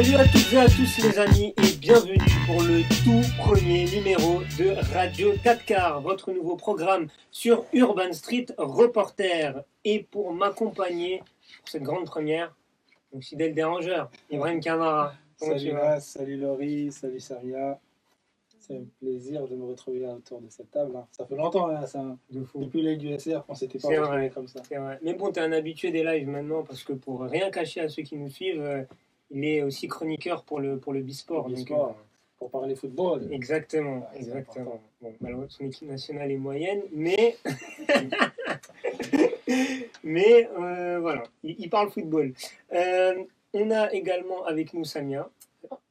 Salut à toutes et à tous les amis et bienvenue pour le tout premier numéro de Radio 4 quarts, votre nouveau programme sur Urban Street Reporter. Et pour m'accompagner pour cette grande première, mon fidèle dérangeur, Ibrahim Kamara. Tu Salut Nas, salut Laurie, salut Saria. C'est un plaisir de me retrouver autour de cette table. hein. Ça fait longtemps, hein, ça. De fou. depuis l'œil du SR qu'on s'était pas vrai. comme ça. Vrai. Mais bon, t'es un habitué des lives maintenant parce que pour rien cacher à ceux qui nous suivent, euh, il est aussi chroniqueur pour le, pour le Bisport. Donc, Bisport. euh, Pour parler football. Exactement, exactement. Bon, malheureusement, son équipe nationale est moyenne, mais mais euh, voilà, il, il parle football. Euh, on a également avec nous Samia.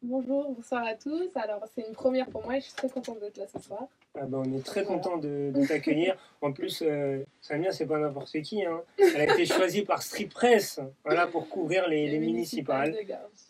Bonjour, bonsoir à tous. Alors, c'est une première pour moi et je suis très contente d'être là ce soir. Ah ben, on est très content de, de t'accueillir. En plus, euh, Samia, c'est pas n'importe qui. hein. Elle a été choisie par Street Press voilà, pour couvrir les, les municipales.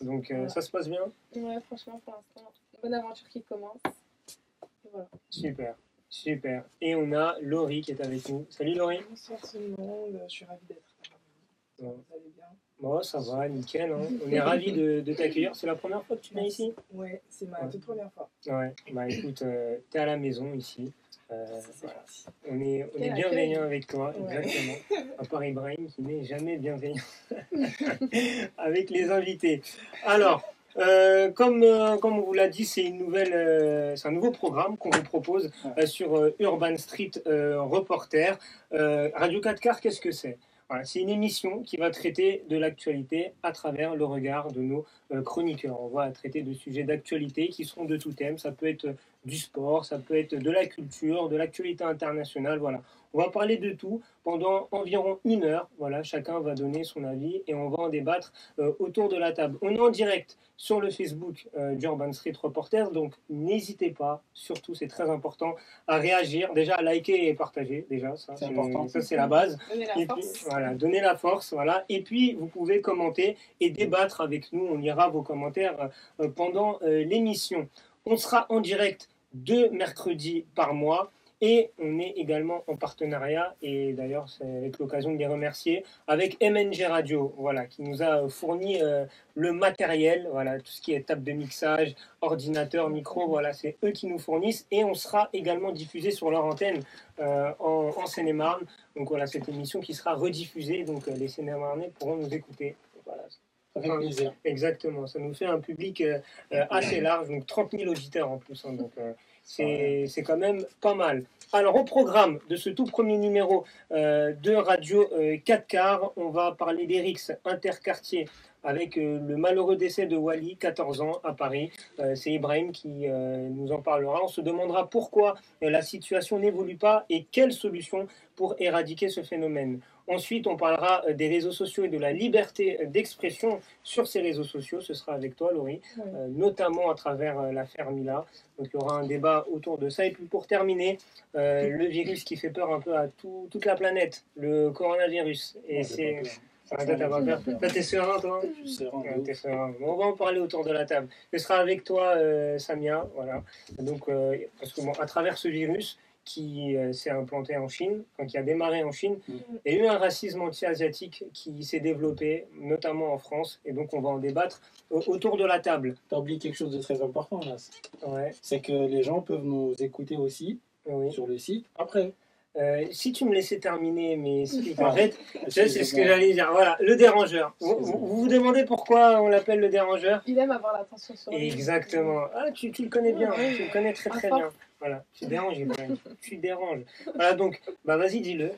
Donc euh, Voilà. ça se passe bien Ouais, franchement, pour l'instant, une bonne aventure qui commence. Et voilà. Super, super. Et on a Laurie qui est avec nous. Salut Laurie. Bonsoir tout le monde, je suis ravie d'être là. Vous allez bien? Bon, ça va, nickel. hein. On est ravis de, de t'accueillir. C'est la première fois que tu viens ici? Ouais, c'est ma Ouais. toute première fois. Ouais, bah écoute, euh, t'es à la maison ici. Euh, voilà. On est, on est bienveillant avec toi, Ouais. exactement. À part Ibrahim qui n'est jamais bienveillant avec les invités. Alors, euh, comme, euh, comme on vous l'a dit, c'est une nouvelle, euh, c'est un nouveau programme qu'on vous propose sur Urban Street Reporter. Radio 4 quarts, qu'est-ce que c'est? Voilà, C'est une émission qui va traiter de l'actualité à travers le regard de nos euh, chroniqueurs. On va traiter de sujets d'actualité qui seront de tout thème. Ça peut être du sport, ça peut être de la culture, de l'actualité internationale. Voilà. On va parler de tout pendant environ une heure. Voilà, chacun va donner son avis et on va en débattre euh, autour de la table. On est en direct sur le Facebook euh, d'Urban Street Reporters, donc n'hésitez pas, surtout c'est très important, à réagir, déjà à liker et partager, déjà, ça C'est important. ça c'est la base. Donnez la Et puis, force. voilà, donnez la force, voilà. Et puis, vous pouvez commenter et débattre avec nous. On lira vos commentaires euh, pendant euh, l'émission. On sera en direct deux mercredis par mois. Et on est également en partenariat, et d'ailleurs c'est avec l'occasion de les remercier, avec MNG Radio, voilà, qui nous a fourni euh, le matériel, voilà, tout ce qui est table de mixage, ordinateur, micro, voilà, c'est eux qui nous fournissent, et on sera également diffusé sur leur antenne euh, en, Seine-et-Marne. Donc voilà, cette émission qui sera rediffusée, donc euh, les Seine-et-Marnais pourront nous écouter. Voilà, Exactement, ça nous fait un public euh, euh, assez large, donc 30 000 auditeurs en plus, hein, donc euh, c'est quand même pas mal. Alors au programme de ce tout premier numéro euh, de Radio euh, 4 quarts, on va parler des RIX interquartiers avec euh, le malheureux décès de Wally, 14 ans, à Paris. C'est Ibrahim qui nous en parlera. On se demandera pourquoi la situation n'évolue pas et quelles solutions pour éradiquer ce phénomène. Ensuite, on parlera euh, des réseaux sociaux et de la liberté d'expression sur ces réseaux sociaux. Ce sera avec toi, Laurie, euh, notamment à travers euh, l'affaire Mila. Donc, il y aura un débat autour de ça. Et puis, pour terminer, euh, le virus qui fait peur un peu à tout- toute la planète, le coronavirus. Et c'est. pas peur. Ah, t'es serein, toi Je suis serein Ouais, serein. Bon, on va en parler autour de la table. Ce sera avec toi, euh, Samia. Voilà. Donc, euh, parce que bon, à travers ce virus qui euh, s'est implanté en Chine, enfin, qui a démarré en Chine, Mm. il y a eu un racisme anti-asiatique qui s'est développé, notamment en France. Et donc, on va en débattre au- autour de la table. T'as oublié quelque chose de très important là. Ouais, C'est que les gens peuvent nous écouter aussi oui. sur le site après. Euh, si tu me laissais terminer, mais si Ah. arrête, c'est c'est ce que j'allais dire. Voilà, le dérangeur. Vous, vous- demandez pourquoi on l'appelle le dérangeur? Il aime avoir l'attention sur lui. Exactement. Ah, tu, tu le connais bien, Ouais. tu le connais très très bien. Voilà, tu déranges, Ibrahim. tu déranges. Voilà, donc, bah vas-y, dis-le.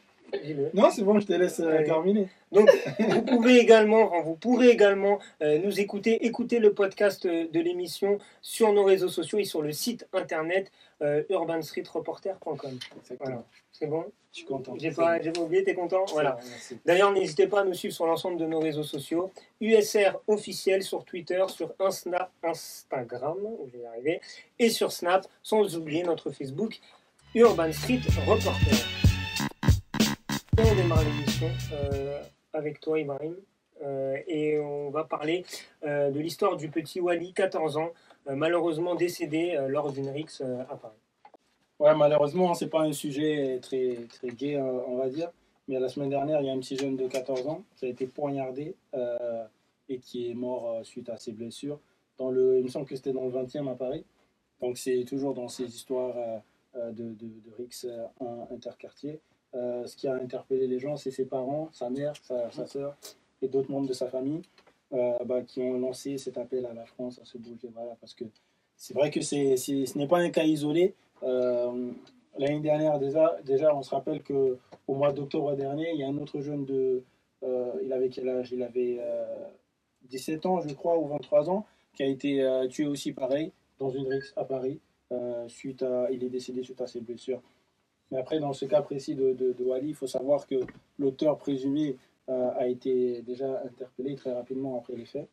Non, c'est bon, je te laisse euh, terminer. Donc, vous pouvez également, vous pourrez également euh, nous écouter, écouter le podcast euh, de l'émission sur nos réseaux sociaux et sur le site internet euh, urbanstreetreporter.com. Voilà, c'est bon? Je suis content. J'ai pas, j'ai pas oublié, t'es content? Voilà. bon. D'ailleurs, n'hésitez pas à nous suivre sur l'ensemble de nos réseaux sociaux. USR officiel sur Twitter, sur Insta, Instagram, je vais y arriver, et sur Snap, sans oublier notre Facebook Urban Street Reporter. Et on démarre l'émission euh, avec toi, Ibrahim. Euh, et on va parler euh, de l'histoire du petit Wally, 14 ans, euh, malheureusement décédé lors d'une rixe à Paris. Ouais, malheureusement, c'est pas un sujet très, très gai, on va dire. Mais la semaine dernière, il y a un petit jeune de 14 ans qui a été poignardé et qui est mort suite à ses blessures dans le, il me semble que c'était dans le 20e à Paris. Donc c'est toujours dans ces histoires de, de, de rix interquartier. Euh, ce qui a interpellé les gens, c'est ses parents, sa mère, sa, sa soeur et d'autres membres de sa famille euh, bah, qui ont lancé cet appel à la France à se bouger. Voilà, parce que c'est vrai que c'est, ce n'est pas un cas isolé. Euh, l'année dernière, déjà, déjà, on se rappelle que au mois d'octobre dernier, il y a un autre jeune de. il avait quel âge? Il avait euh, 17 ans, je crois, ou 23 ans, qui a été tué aussi pareil, dans une rixe à Paris. suite à, il est décédé suite à ses blessures. Mais après, dans ce cas précis de, de, il faut savoir que l'auteur présumé euh, a été déjà interpellé très rapidement après les faits.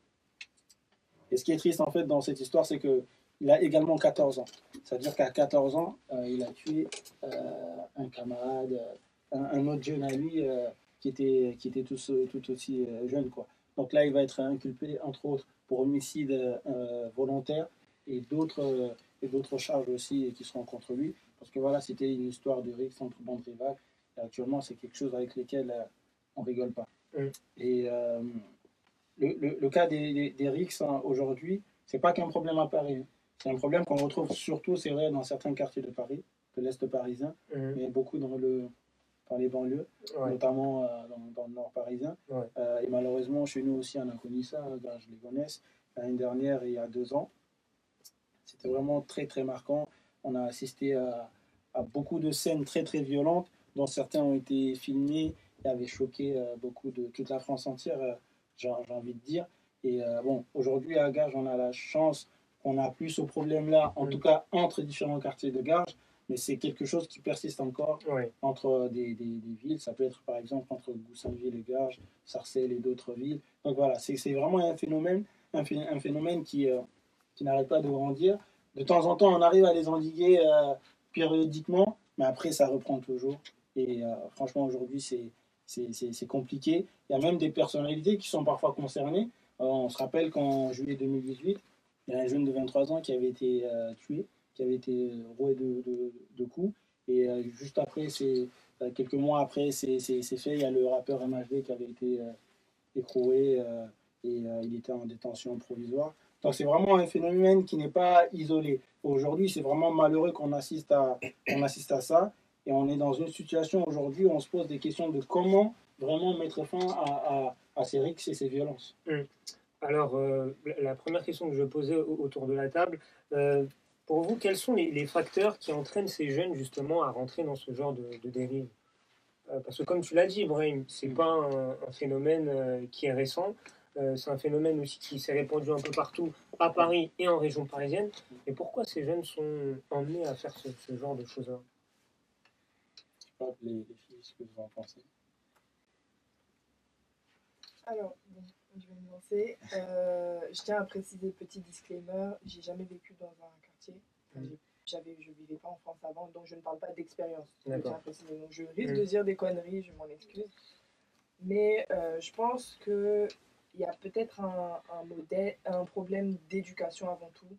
Et ce qui est triste en fait dans cette histoire, c'est que il a également 14 ans. C'est-à-dire qu'à 14 ans, euh, il a tué euh, un camarade, un, autre jeune euh, qui était, qui était tout, aussi jeune. Quoi. Donc là, il va être inculpé, entre autres, pour homicide volontaire et d'autres et d'autres charges aussi qui seront contre lui. Parce que voilà, c'était une histoire de rixe entre bandes rivales. Et actuellement, c'est quelque chose avec lequel euh, on rigole pas. Mm. Et euh, le, le- le cas des, des, des rixes hein, aujourd'hui, c'est pas qu'un problème à Paris. hein. C'est un problème qu'on retrouve surtout, c'est vrai, dans certains quartiers de Paris, de l'Est parisien, Mhm. mais beaucoup dans, le, dans les banlieues, Ouais. notamment euh, dans, dans le nord parisien. Ouais. Euh, et malheureusement, chez nous aussi, on a connu ça, ben, je les connais, l'année dernière il y a deux ans. C'était vraiment très, très marquant. On a assisté à, à beaucoup de scènes très, très violentes, dont certains ont été filmés et avaient choqué euh, beaucoup de toute la France entière, euh, j'ai envie de dire. Et euh, bon, aujourd'hui, à Garges, on a la chance qu'on n'a plus ce problème-là, en Mm. tout cas entre différents quartiers de Garges, mais c'est quelque chose qui persiste encore entre des, des- des villes. Ça peut être par exemple entre Goussainville et Garges, Sarcelles et d'autres villes. Donc voilà, c'est vraiment un phénomène, un, phé- un phénomène qui, euh, qui n'arrête pas de grandir. De temps en temps, on arrive à les endiguer euh, périodiquement, mais après, ça reprend toujours. Et euh, franchement, aujourd'hui, c'est c'est- c'est- c'est compliqué. Il y a même des personnalités qui sont parfois concernées. Euh, on se rappelle qu'en juillet 2018, il y a un jeune de 23 ans qui avait été tué, qui avait été roué de, coups. Et juste après, c'est quelques mois après ces, ces- ces faits, il y a le rappeur MHD qui avait été écroué et il était en détention provisoire. Donc c'est vraiment un phénomène qui n'est pas isolé. Aujourd'hui, c'est vraiment malheureux qu'on assiste, à, qu'on assiste à ça. Et on est dans une situation aujourd'hui où on se pose des questions de comment vraiment mettre fin à, à- à ces rixes et ces violences. Alors, euh, la- première question que je posais au- autour de la table, euh, pour vous, quels sont les, les facteurs qui entraînent ces jeunes justement à rentrer dans ce genre de, de dérive? Euh, Parce que comme tu l'as dit, Ibrahim, c'est pas un, un phénomène qui est récent. Euh, c'est un phénomène aussi qui s'est répandu un peu partout, à Paris et en région parisienne. Et pourquoi ces jeunes sont emmenés à faire ce, ce genre de choses-là? Je sais pas, les, les filles, ce que vous en pensez. Alors, bon, je vais me lancer. Euh, je tiens à préciser, petit disclaimer, j'ai jamais vécu dans un quartier. Enfin, j'ai- J'avais, je vivais pas en France avant, donc je ne parle pas d'expérience. Je D'accord. tiens à préciser. Donc je risque Mhm. de dire des conneries, je m'en excuse. Mais euh, je pense que il y a peut-être un, problème d'éducation avant tout,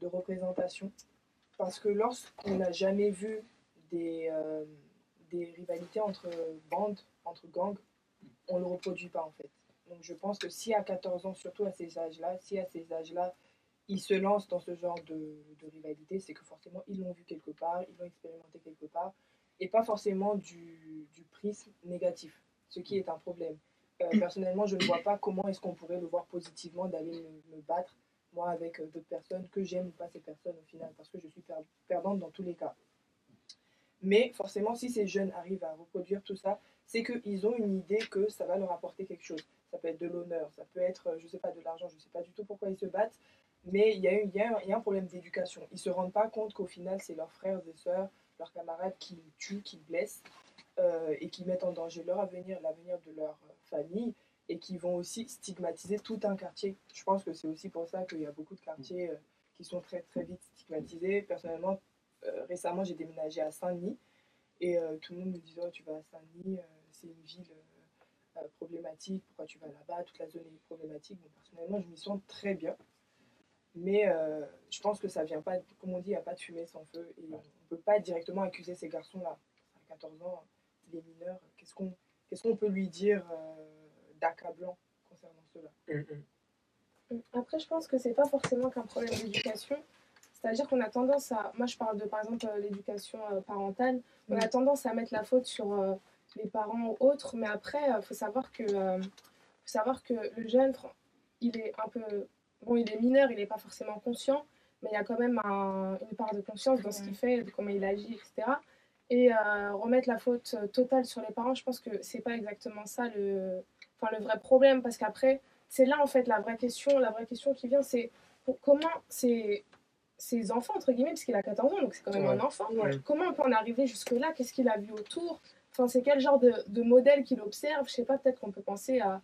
de représentation, parce que lorsqu'on n'a jamais vu des, euh, rivalités entre bandes, entre gangs, on ne le reproduit pas en fait. Donc je pense que si à 14 ans, surtout à ces âges-là, si à ces âges-là, ils se lancent dans ce genre de, rivalité, c'est que forcément ils l'ont vu quelque part, ils l'ont expérimenté quelque part, et pas forcément du prisme négatif, ce qui est un problème. Euh, personnellement, je ne vois pas comment est-ce qu'on pourrait le voir positivement d'aller me, battre, moi, avec euh, d'autres personnes, que j'aime ou pas ces personnes au final, parce que je suis per- perdante dans tous les cas. Mais forcément, si ces jeunes arrivent à reproduire tout ça, c'est qu'ils ont une idée que ça va leur apporter quelque chose. Ça peut être de l'honneur, ça peut être, euh, je sais pas, de l'argent, je sais pas du tout pourquoi ils se battent, mais il y, a un- problème d'éducation. Ils se rendent pas compte qu'au final, c'est leurs frères et sœurs, leurs camarades qui tuent, qui blessent et qui mettent en danger leur avenir, l'avenir de leur famille et qui vont aussi stigmatiser tout un quartier. Je pense que c'est aussi pour ça qu'il y a beaucoup de quartiers euh, qui sont très très vite stigmatisés. Personnellement, euh, récemment, j'ai déménagé à Saint-Denis et euh, tout le monde me disait oh, tu vas à Saint-Denis, c'est une ville problématique, pourquoi tu vas là-bas, toute la zone est problématique. Personnellement, je m'y sens très bien. Mais je pense que ça vient pas, comme on dit, il n'y a pas de fumée sans feu. Et on ne peut pas directement accuser ces garçons-là. À 14 ans, les mineurs, qu'est-ce qu'on qu'est-ce qu'on peut lui dire euh, d'accablant concernant cela? Mhm. Après, je pense que c'est pas forcément qu'un problème d'éducation. C'est-à-dire qu'on a tendance à. Moi, je parle de, par exemple, euh, l'éducation euh, parentale. On a tendance à mettre la faute sur euh, les parents ou autres. Mais après, il faut savoir que. euh, faut savoir que le jeune, il est un peu. Bon, il est mineur, il n'est pas forcément conscient. Mais il y a quand même un- une part de conscience dans ce qu'il fait, de comment il agit, etc. Et euh, remettre la faute euh, totale sur les parents, je pense que c'est pas exactement ça le, enfin, le vrai problème. Parce qu'après, c'est là en fait la vraie question. La vraie question qui vient, c'est comment ces, ces enfants, entre guillemets, parce qu'il a 14 ans, donc c'est quand même Ouais. un enfant, Ouais. comment on peut en arriver jusque-là Qu'est-ce qu'il a vu autour Enfin, c'est quel genre de, de modèle qu'il observe Je sais pas, peut-être qu'on peut penser à.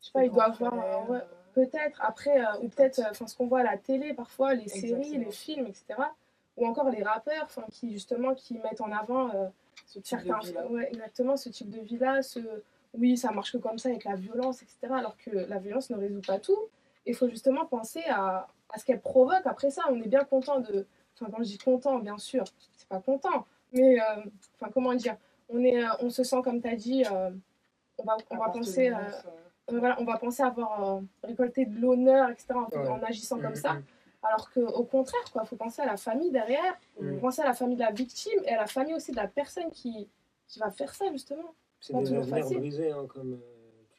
Je sais pas, il doit avoir. Ouais, Peut-être, après, euh, ou peut-être euh, enfin, ce qu'on voit à la télé parfois, les séries, les films, etc. Ou encore les rappeurs, enfin, qui justement qui mettent en avant euh, ce type de certains. vie-là. Ouais, exactement, ce type de vie-là. Ce... Oui, ça marche que comme ça avec la violence, etc. Alors que la violence ne résout pas tout. Il faut justement penser à, à ce qu'elle provoque. Après ça, on est bien content de. Enfin, quand je dis content, bien sûr, c'est pas content. Mais, euh, enfin, comment dire on, est, euh, on se sent, comme tu as dit, euh, on va, on va penser. voilà, on va penser avoir euh, récolté de l'honneur, etc., en, Ouais. en agissant comme ça. Alors qu'au contraire, il faut penser à la famille derrière, faut penser à la famille de la victime et à la famille aussi de la personne qui, qui va faire ça, justement. C'est des avenirs brisés, hein, comme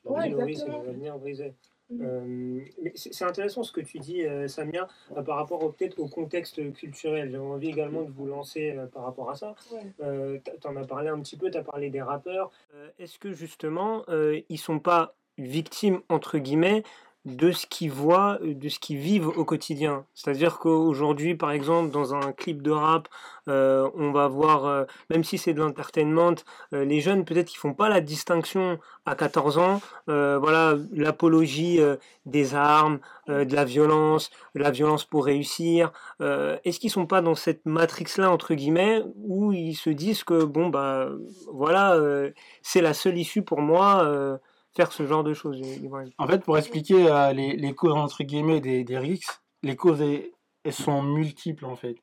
euh, Ouais, c'est des avenirs brisés. Euh, mais c'est intéressant ce que tu dis, euh, Samia, par rapport peut-être au contexte culturel. J'avais envie également de vous lancer par rapport à ça. Ouais. Tu en as parlé un petit peu, tu as parlé des rappeurs. Est-ce que justement, ils sont pas victimes, entre guillemets, de ce qu'ils voient, de ce qu'ils vivent au quotidien. C'est-à-dire qu'aujourd'hui, par exemple, dans un clip de rap, euh, on va voir, euh, même si c'est de l'entertainment, euh, les jeunes peut-être qu'ils font pas la distinction à 14 ans, voilà, l'apologie des armes, de la violence, de la violence pour réussir. Est-ce qu'ils sont pas dans cette matrix-là entre guillemets où ils se disent que bon bah voilà, c'est la seule issue pour moi. Faire ce genre de choses. En fait, pour expliquer euh, les, les causes entre guillemets des, des risques, les causes elles, elles sont multiples en fait.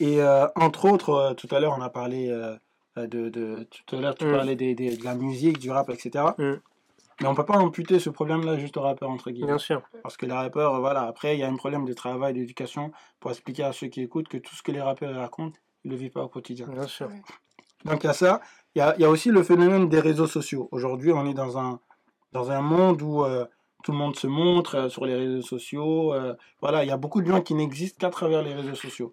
Et euh, entre autres, euh, tout à l'heure on a parlé euh, de, de- tout à l'heure tu Mm. parlais des, des- de la musique, du rap, etc. Mm. Mais on peut pas amputer ce problème-là juste aux rappeurs entre guillemets. Bien sûr. Parce que les rappeurs, voilà, après il y a un problème de travail, d'éducation pour expliquer à ceux qui écoutent que tout ce que les rappeurs racontent, ils le vivent pas au quotidien. Bien sûr. Donc il y a ça. Il y a, il y a aussi le phénomène des réseaux sociaux. Aujourd'hui, on est dans un, dans un monde où euh, tout le monde se montre euh, sur les réseaux sociaux. euh, voilà, il y a beaucoup de gens qui n'existent qu'à travers les réseaux sociaux.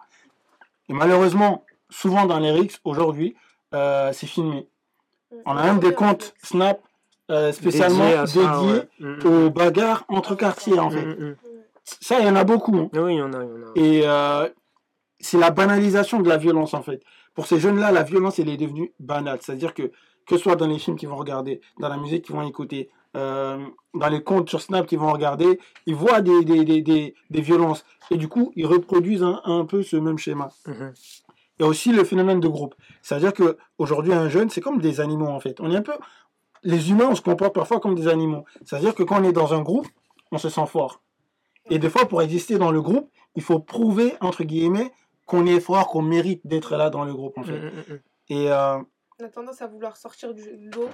Et malheureusement, souvent dans les RICS, aujourd'hui, euh, c'est filmé. On a même des comptes Snap euh, spécialement Dédié dédiés ça, ouais. Mm, mm. aux bagarres entre quartiers, en fait. Mm, mm, mm. Ça, il y en a beaucoup. hein. Oui, il y en a, il y en a. Et euh, c'est la banalisation de la violence en fait. Pour ces jeunes-là, la violence, elle est devenue banale. C'est-à-dire que, que ce soit dans les films qu'ils vont regarder, dans la musique qu'ils vont écouter, euh, dans les comptes sur Snap qu'ils vont regarder, ils voient des, des, des, des, des violences. Et du coup, ils reproduisent un, un peu ce même schéma. Il y a aussi le phénomène de groupe. C'est-à-dire que aujourd'hui un jeune, c'est comme des animaux en fait. On est un peu... Les humains, on se comporte parfois comme des animaux. C'est-à-dire que quand on est dans un groupe, on se sent fort. Et des fois, pour exister dans le groupe, il faut prouver, entre guillemets, qu'on est fort, qu'on mérite d'être là dans le groupe, en Mm, fait. mm, mm, Et euh, On a tendance à vouloir sortir du lot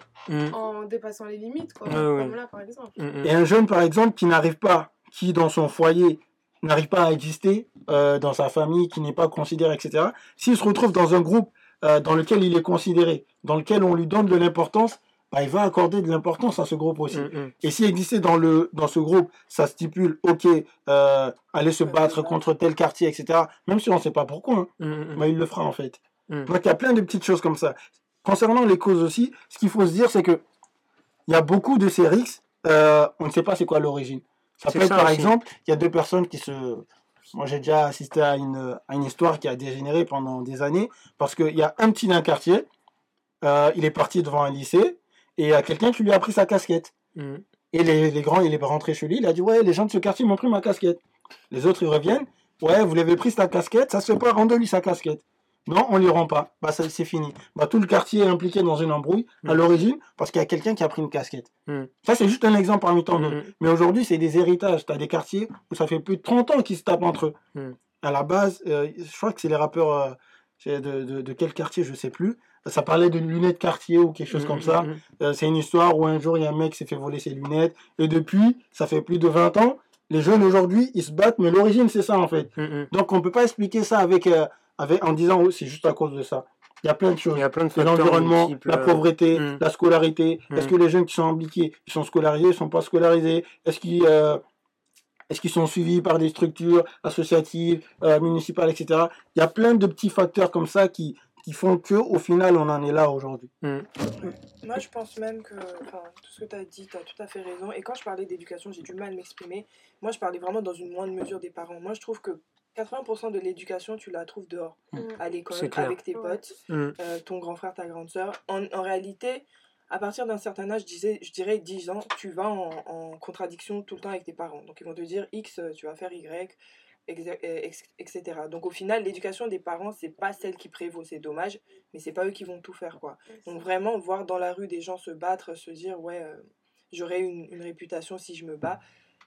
en dépassant les limites, quoi. Comme là, par exemple. Et un jeune, par exemple, qui n'arrive pas, qui dans son foyer n'arrive pas à exister, euh, dans sa famille, qui n'est pas considéré, etc., s'il se retrouve dans un groupe euh, dans lequel il est considéré, dans lequel on lui donne de l'importance, bah, il va accorder de l'importance à ce groupe aussi. Mm, mm. Et si exister dans, le, dans ce groupe, ça stipule, ok, euh, aller se battre contre tel quartier, etc., même si on ne sait pas pourquoi, hein, Mm, bah, il le fera en fait. Mm. Donc il y a plein de petites choses comme ça. Concernant les causes aussi, ce qu'il faut se dire, c'est que il y a beaucoup de ces risques, euh, on ne sait pas c'est quoi l'origine. Ça C'est peut être ça par aussi. exemple, il y a deux personnes qui se... Moi j'ai déjà assisté à une, à une histoire qui a dégénéré pendant des années, parce qu'il y a un petit d'un quartier, euh, il est parti devant un lycée, et il y a quelqu'un qui lui a pris sa casquette. Mm. Et les, les grands, il est rentré chez lui, il a dit Ouais, les gens de ce quartier m'ont pris ma casquette. Les autres, ils reviennent Ouais, vous l'avez pris sa casquette, ça se fait pas, rendez-lui sa casquette. Non, on lui rend pas. Bah, ça, c'est fini. Bah, tout le quartier est impliqué dans une embrouille à Mm. l'origine parce qu'il y a quelqu'un qui a pris une casquette. Mm. Ça, c'est juste un exemple parmi tant d'autres. Mais aujourd'hui, c'est des héritages. Tu as des quartiers où ça fait plus de 30 ans qu'ils se tapent entre eux. À la base, euh, je crois que c'est les rappeurs euh, de, de quel quartier, je sais plus. Ça parlait de lunettes quartier ou quelque chose mm, comme mm, ça. mm. Euh, c'est une histoire où un jour, il y a un mec qui s'est fait voler ses lunettes. Et depuis, ça fait plus de 20 ans, les jeunes aujourd'hui, ils se battent, mais l'origine, c'est ça, en fait. Donc, on peut pas expliquer ça avec, euh, avec, en disant, oh, c'est juste à cause de ça. Il y a plein de choses. Il y a plein de facteurs. l'environnement, la euh, pauvreté, mm. la scolarité. Est-ce que les jeunes qui sont impliqués, ils sont scolarisés, ils sont pas scolarisés? Est-ce qu'ils euh, est-ce qu'ils sont suivis par des structures associatives, euh, municipales, etc. Il y a plein de petits facteurs comme ça qui, qui font que au final, on en est là aujourd'hui. mm. Moi, je pense même que enfin, tout ce que tu as dit, tu as tout à fait raison. Et quand je parlais d'éducation, j'ai du mal à m'exprimer. Moi, je parlais vraiment dans une moindre mesure des parents. Moi, je trouve que 80% de l'éducation, tu la trouves dehors, Mm. à l'école, avec tes Ouais. potes, Mm. euh, ton grand frère, ta grande sœur. En, en réalité, à partir d'un certain âge, je, disais, je dirais 10 ans, tu vas en, en contradiction tout le temps avec tes parents. Donc, ils vont te dire X, euh, tu vas faire Y, etc. Donc, au final, l'éducation des parents, c'est pas celle qui prévaut. C'est dommage, mais c'est pas eux qui vont tout faire, quoi. Donc vraiment, voir dans la rue des gens se battre, se dire, ouais, euh, j'aurai une, une réputation si je me bats,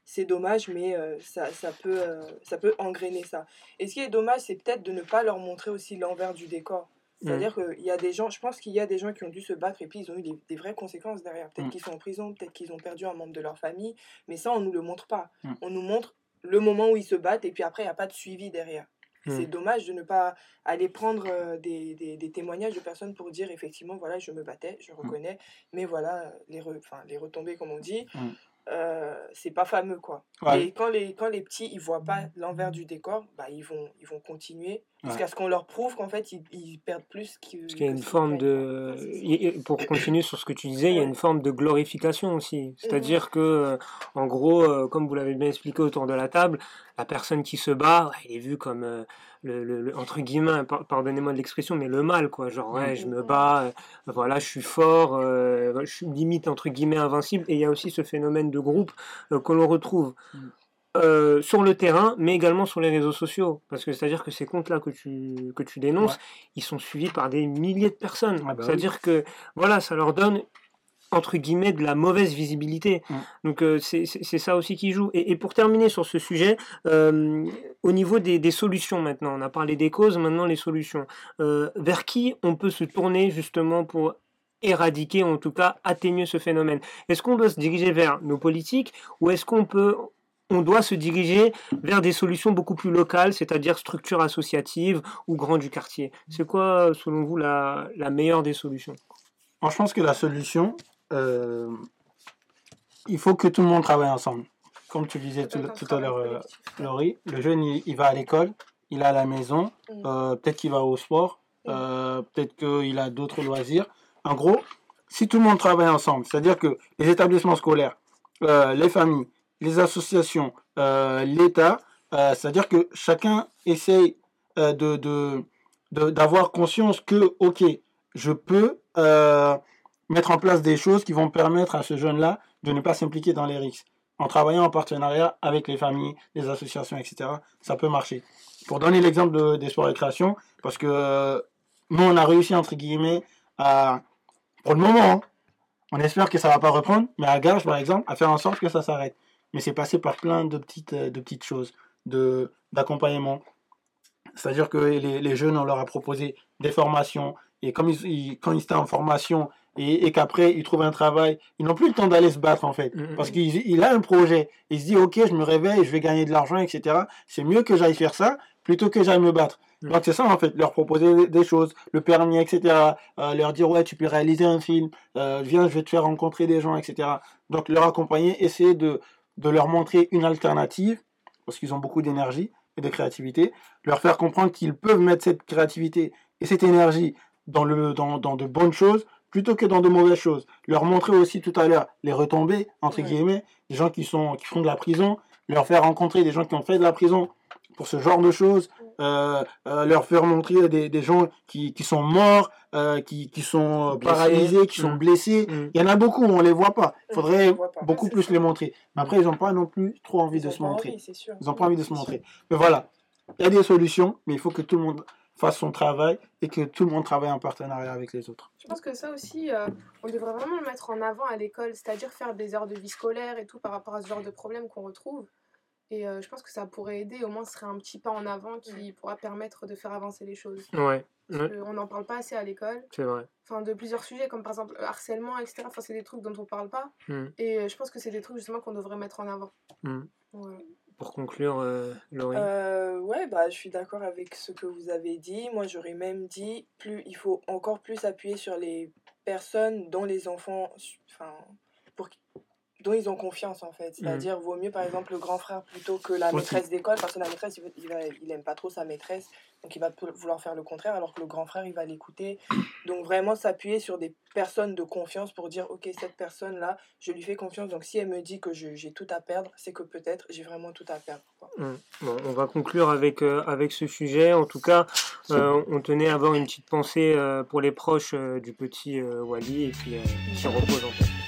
c'est dommage, mais euh, ça, ça, peut, euh, ça peut engrainer ça. Et ce qui est dommage, c'est peut-être de ne pas leur montrer aussi l'envers du décor. C'est-à-dire qu'il y a des gens, je pense qu'il y a des gens qui ont dû se battre et puis ils ont eu des, des vraies conséquences derrière. Peut-être Mm. qu'ils sont en prison, peut-être qu'ils ont perdu un membre de leur famille, mais ça, on nous le montre pas. Mm. On nous montre le moment où ils se battent et puis après, il n'y a pas de suivi derrière. C'est dommage de ne pas aller prendre euh, des, des, des témoignages de personnes pour dire effectivement, voilà, je me battais, je reconnais, mais voilà, les, re- les retombées, comme on dit, Mm. Euh, c'est pas fameux, quoi. Ouais. Et quand les, quand les petits, ils voient pas l'envers du décor, bah, ils, vont, ils vont continuer Ouais. jusqu'à ce qu'on leur prouve qu'en fait, ils, ils perdent plus que. Parce qu'il y a que une forme de. Ouais, Pour continuer sur ce que tu disais, il y a Ouais. une forme de glorification aussi. C'est-à-dire que, euh, en gros, euh, comme vous l'avez bien expliqué autour de la table, la personne qui se bat, elle est vue comme, euh, le, le- le- entre guillemets, par- pardonnez-moi de l'expression, mais le mal, quoi. Genre, ouais, je me Mhm. bats, euh, voilà, je suis fort, euh, je suis limite, entre guillemets, invincible. Et il y a aussi ce phénomène de groupe euh, que l'on retrouve. Euh, sur le terrain, mais également sur les réseaux sociaux. Parce que c'est-à-dire que ces comptes-là que tu, que tu dénonces, Ouais. ils sont suivis par des milliers de personnes. Ah bah C'est-à-dire que voilà, ça leur donne entre guillemets de la mauvaise visibilité. Mm. Donc euh, c'est ça aussi qui joue. Et, et pour terminer sur ce sujet, euh, au niveau des, des solutions maintenant, on a parlé des causes, maintenant les solutions. Euh, vers qui on peut se tourner justement pour éradiquer, en tout cas atténuer ce phénomène? Est-ce qu'on doit se diriger vers nos politiques ou est-ce qu'on peut on doit se diriger vers des solutions beaucoup plus locales, c'est-à-dire structures associatives ou grands du quartier? C'est quoi, selon vous, la, la meilleure des solutions? Moi, je pense que la solution, euh, il faut que tout le monde travaille ensemble. Comme tu disais tout, à l'heure, euh. Laurie, le jeune, il, il va à l'école, il est à la maison, Mm. euh, peut-être qu'il va au sport, euh, peut-être qu'il a d'autres loisirs. En gros, si tout le monde travaille ensemble, c'est-à-dire que les établissements scolaires, les familles, les associations, l'État, c'est-à-dire que chacun essaye de, d'avoir conscience que, ok, je peux mettre en place des choses qui vont permettre à ce jeune-là de ne pas s'impliquer dans les risques. En travaillant en partenariat avec les familles, les associations, etc., ça peut marcher. Pour donner l'exemple de- des sports récréation, parce que euh, nous, on a réussi, entre guillemets, à, pour le moment, hein, on espère que ça va pas reprendre, mais à Garges, par exemple, à faire en sorte que ça s'arrête. Mais c'est passé par plein de petites, euh, de petites choses, d'accompagnement. C'est-à-dire que les, jeunes, on leur a proposé des formations, et comme ils- quand ils étaient en formation, et, et qu'après ils trouvent un travail, ils n'ont plus le temps d'aller se battre en fait. Mhm. Parce qu'il il a un projet, il se dit ok, je me réveille, je vais gagner de l'argent, etc. C'est mieux que j'aille faire ça plutôt que j'aille me battre. Donc c'est ça en fait, leur proposer des- des choses, le permis, etc. Euh, leur dire ouais, tu peux réaliser un film, euh, viens, je vais te faire rencontrer des gens, etc. Donc leur accompagner, essayer de, de leur montrer une alternative, parce qu'ils ont beaucoup d'énergie et de créativité, leur faire comprendre qu'ils peuvent mettre cette créativité et cette énergie dans, le, dans, dans de bonnes choses plutôt que dans de mauvaises choses. Leur montrer aussi tout à l'heure les retombées, entre guillemets, des gens qui, sont, qui font de la prison, leur faire rencontrer des gens qui ont fait de la prison pour ce genre de choses, euh, euh, leur faire montrer des, des gens qui, qui sont morts, euh, qui, qui sont Blessés. paralysés, qui sont Mm. blessés. Mm. Il y en a beaucoup, on les voit pas. Il faudrait beaucoup plus les montrer. Mais après, ils n'ont pas non plus trop envie Ils de se montrer. envie. Ils n'ont pas envie de se montrer. Mais voilà, il y a des solutions, mais il faut que tout le monde fasse son travail et que tout le monde travaille en partenariat avec les autres. Je pense que ça aussi, euh, on devrait vraiment le mettre en avant à l'école, c'est-à-dire faire des heures de vie scolaire et tout par rapport à ce genre de problème qu'on retrouve. Et euh, je pense que ça pourrait aider, au moins ce serait un petit pas en avant qui pourra permettre de faire avancer les choses. Ouais, Parce ouais, que on n'en parle pas assez à l'école, c'est vrai. enfin de plusieurs sujets comme par exemple le harcèlement, etc. Enfin c'est des trucs dont on parle pas. Hmm. Et euh, je pense que c'est des trucs justement qu'on devrait mettre en avant. Voilà. Pour conclure, euh, Laurie? Euh, ouais, bah, je suis d'accord avec ce que vous avez dit. Moi, j'aurais même dit, plus, il faut encore plus appuyer sur les personnes dont les enfants, enfin, pour, dont ils ont confiance en fait. C'est-à-dire, vaut mieux par exemple le grand frère plutôt que la maîtresse d'école, parce que la maîtresse, il, il, va- il aime pas trop sa maîtresse, donc il va vouloir faire le contraire, alors que le grand frère, il va l'écouter. Donc vraiment s'appuyer sur des personnes de confiance pour dire, ok, cette personne-là, je lui fais confiance, donc si elle me dit que j'ai tout à perdre, c'est que peut-être j'ai vraiment tout à perdre. quoi. Hmm. Bon, on va conclure avec, euh, avec ce sujet. En tout cas, euh, on tenait à avoir une petite pensée euh, pour les proches du petit Wally et puis qui repose en paix.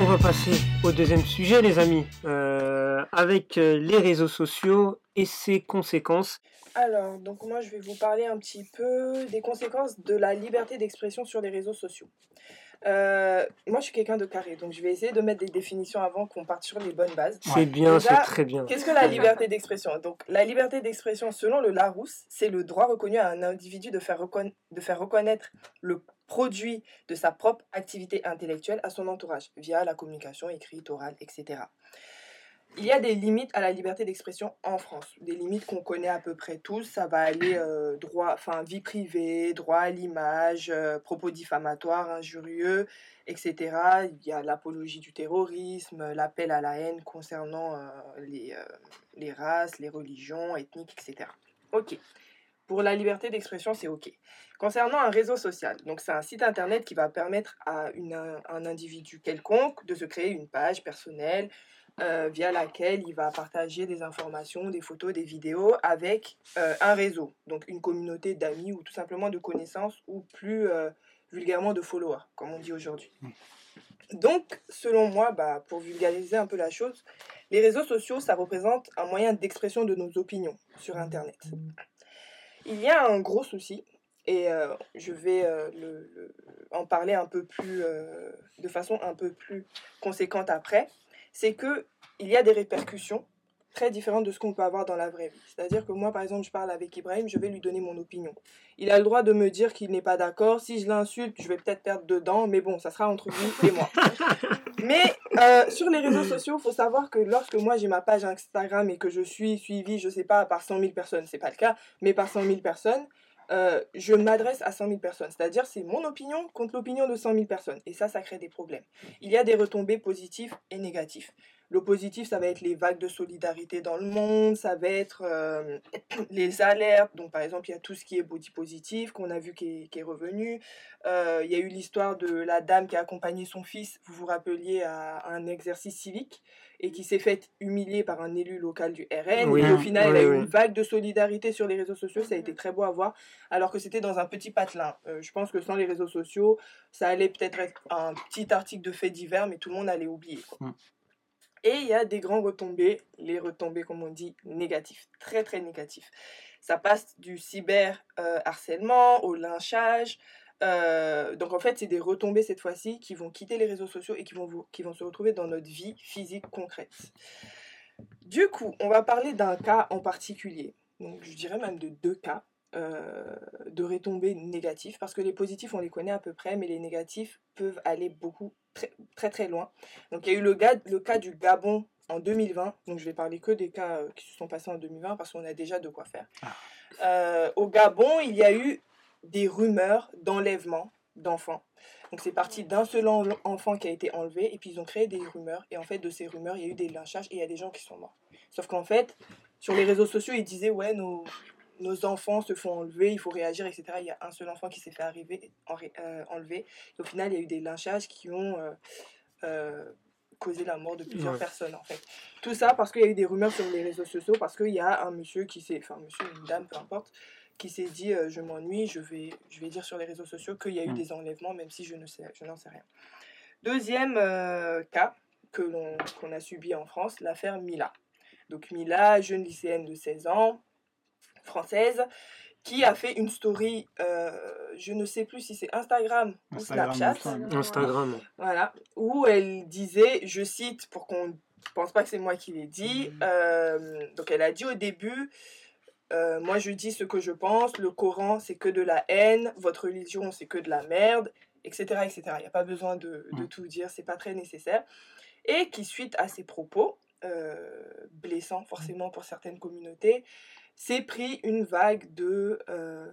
On va passer au deuxième sujet, les amis, euh, avec euh, les réseaux sociaux et ses conséquences. Alors, donc moi je vais vous parler un petit peu des conséquences de la liberté d'expression sur les réseaux sociaux. Euh, moi je suis quelqu'un de carré, donc je vais essayer de mettre des définitions avant qu'on parte sur les bonnes bases. C'est bien, c'est très bien. Qu'est-ce que la liberté d'expression? Donc la liberté d'expression selon le Larousse, c'est le droit reconnu à un individu de faire, reconna- de faire reconnaître le produit de sa propre activité intellectuelle à son entourage via la communication écrite, orale, etc. Il y a des limites à la liberté d'expression en France, des limites qu'on connaît à peu près tous. Ça va aller euh, droit, enfin vie privée, droit à l'image, euh, propos diffamatoires, injurieux, etc. Il y a l'apologie du terrorisme, l'appel à la haine concernant euh, les, les races, les religions, ethniques, etc. Ok. Pour la liberté d'expression, c'est ok. Concernant un réseau social, donc c'est un site internet qui va permettre à une, un individu quelconque de se créer une page personnelle euh, via laquelle il va partager des informations, des photos, des vidéos avec euh, un réseau, donc une communauté d'amis ou tout simplement de connaissances ou plus euh, vulgairement de followers, comme on dit aujourd'hui. Donc, selon moi, bah, pour vulgariser un peu la chose, les réseaux sociaux, ça représente un moyen d'expression de nos opinions sur Internet. Il y a un gros souci, et euh, je vais euh, en parler un peu plus, euh, de façon un peu plus conséquente après, c'est que il y a des répercussions très différentes de ce qu'on peut avoir dans la vraie vie. C'est-à-dire que moi, par exemple, je parle avec Ibrahim, je vais lui donner mon opinion. Il a le droit de me dire qu'il n'est pas d'accord. Si je l'insulte, je vais peut-être perdre dedans, mais bon, ça sera entre lui et moi. Mais euh, sur les réseaux sociaux, il faut savoir que lorsque moi j'ai ma page Instagram et que je suis suivie, je sais pas, par 100 000 personnes, c'est pas le cas, mais par 100 000 personnes, euh, je m'adresse à 100 000 personnes. C'est-à-dire, c'est mon opinion contre l'opinion de 100 000 personnes. Et ça, ça crée des problèmes. Il y a des retombées positives et négatives. Le positif, ça va être les vagues de solidarité dans le monde, ça va être euh, les alertes. Donc, par exemple, il y a tout ce qui est body positif qu'on a vu qui est, qui est revenu. Euh, il y a eu l'histoire de la dame qui a accompagné son fils, vous vous rappeliez, à un exercice civique et qui s'est fait humilier par un élu local du RN. Oui, et au final, oui, il y a eu oui. une vague de solidarité sur les réseaux sociaux. Ça a été très beau à voir, alors que c'était dans un petit patelin. Euh, je pense que sans les réseaux sociaux, ça allait peut-être être un petit article de fait divers, mais tout le monde allait oublier. quoi. Et il y a des grands retombées, les retombées, comme on dit, négatifs, très très négatifs. Ça passe du cyber euh, harcèlement au lynchage. Euh, donc en fait, c'est des retombées cette fois-ci qui vont quitter les réseaux sociaux et qui vont, qui vont se retrouver dans notre vie physique concrète. Du coup, on va parler d'un cas en particulier. Donc je dirais même de deux cas euh, de retombées négatives parce que les positifs on les connaît à peu près mais les négatifs peuvent aller beaucoup très très très loin. Donc il y a eu le, le cas du Gabon en 2020 donc je vais parler que des cas euh, qui se sont passés en 2020 parce qu'on a déjà de quoi faire. Euh, au Gabon il y a eu des rumeurs d'enlèvement d'enfants. Donc c'est parti d'un seul en- enfant qui a été enlevé et puis ils ont créé des rumeurs. Et en fait de ces rumeurs il y a eu des lynchages et il y a des gens qui sont morts. Sauf qu'en fait sur les réseaux sociaux ils disaient ouais nos nos enfants se font enlever, il faut réagir, etc. Il y a un seul enfant qui s'est fait arriver, euh, enlever. Et au final, il y a eu des lynchages qui ont euh, euh, causé la mort de plusieurs Ouais. personnes, en fait. Tout ça parce qu'il y a eu des rumeurs sur les réseaux sociaux, parce qu'il y a un monsieur qui s'est, enfin, monsieur, une dame, peu importe, qui s'est dit euh, je m'ennuie, je vais, je vais dire sur les réseaux sociaux qu'il y a eu Mm. des enlèvements, même si je ne sais, je n'en sais rien. Deuxième euh, cas que l'on qu'on a subi en France, l'affaire Mila. Donc Mila, jeune lycéenne de 16 ans, française, qui a fait une story, euh, je ne sais plus si c'est Instagram ou Snapchat. Instagram. voilà, où elle disait, je cite pour qu'on je pense pas que c'est moi qui l'ai dit. Euh, donc elle a dit au début, euh, moi je dis ce que je pense, le Coran c'est que de la haine, votre religion c'est que de la merde, etc. etc. Il n'y a pas besoin de, de Mm. tout dire, c'est pas très nécessaire. Et qui suite à ces propos, euh, blessants forcément pour certaines communautés, s'est pris une vague de, euh,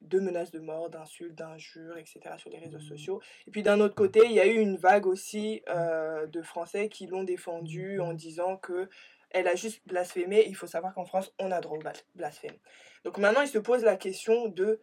de menaces de mort, d'insultes, d'injures, etc. sur les réseaux sociaux. Et puis d'un autre côté, il y a eu une vague aussi euh, de Français qui l'ont défendue en disant que elle a juste blasphémé. Il faut savoir qu'en France, on a droit au blas- blasphème. Donc maintenant, il se pose la question de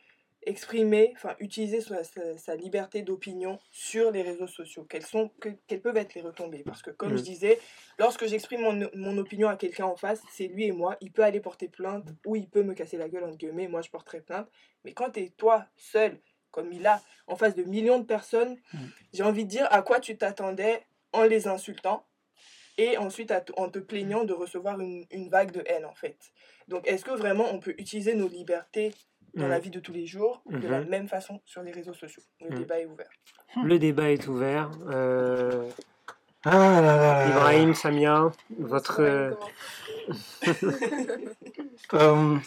exprimer, enfin utiliser sa, sa- sa liberté d'opinion sur les réseaux sociaux. Quelles, sont, que- quelles peuvent être les retombées Parce que comme Mm. je disais, lorsque j'exprime mon, mon opinion à quelqu'un en face, c'est lui et moi. Il peut aller porter plainte ou il peut me casser la gueule, entre guillemets. Moi, je porterai plainte. Mais quand tu es toi, seul, comme il a, en face de millions de personnes, Mm. j'ai envie de dire à quoi tu t'attendais en les insultant et ensuite en te plaignant de recevoir une, une vague de haine, en fait. Donc, est-ce que vraiment on peut utiliser nos libertés dans Mm. la vie de tous les jours de la Mhm. même façon sur les réseaux sociaux Le Mm. débat est ouvert. Le débat est ouvert. Euh, Ah là là là là. Ibrahim, Samia, votre. euh, Euh,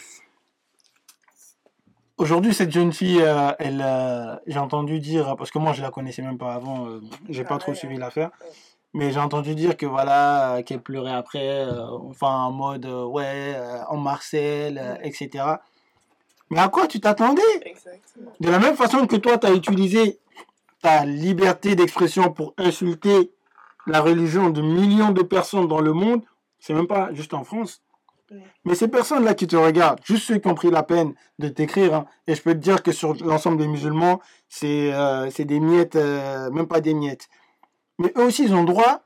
Aujourd'hui, cette jeune fille, euh, elle, euh, j'ai entendu dire, parce que moi je la connaissais même pas avant, euh, j'ai pas trop suivi l'affaire, Ouais. mais j'ai entendu dire que voilà, qu'elle pleurait après, euh, enfin en mode euh, ouais, euh, en Marcel, euh, Ouais. etc. Mais à quoi tu t'attendais? Exactement. De la même façon que toi, tu as utilisé ta liberté d'expression pour insulter la religion de millions de personnes dans le monde, c'est même pas juste en France. Ouais. Mais ces personnes-là qui te regardent, juste ceux qui ont pris la peine de t'écrire, hein, et je peux te dire que sur l'ensemble des musulmans, c'est euh, des miettes, euh, même pas des miettes. Mais eux aussi, ils ont droit,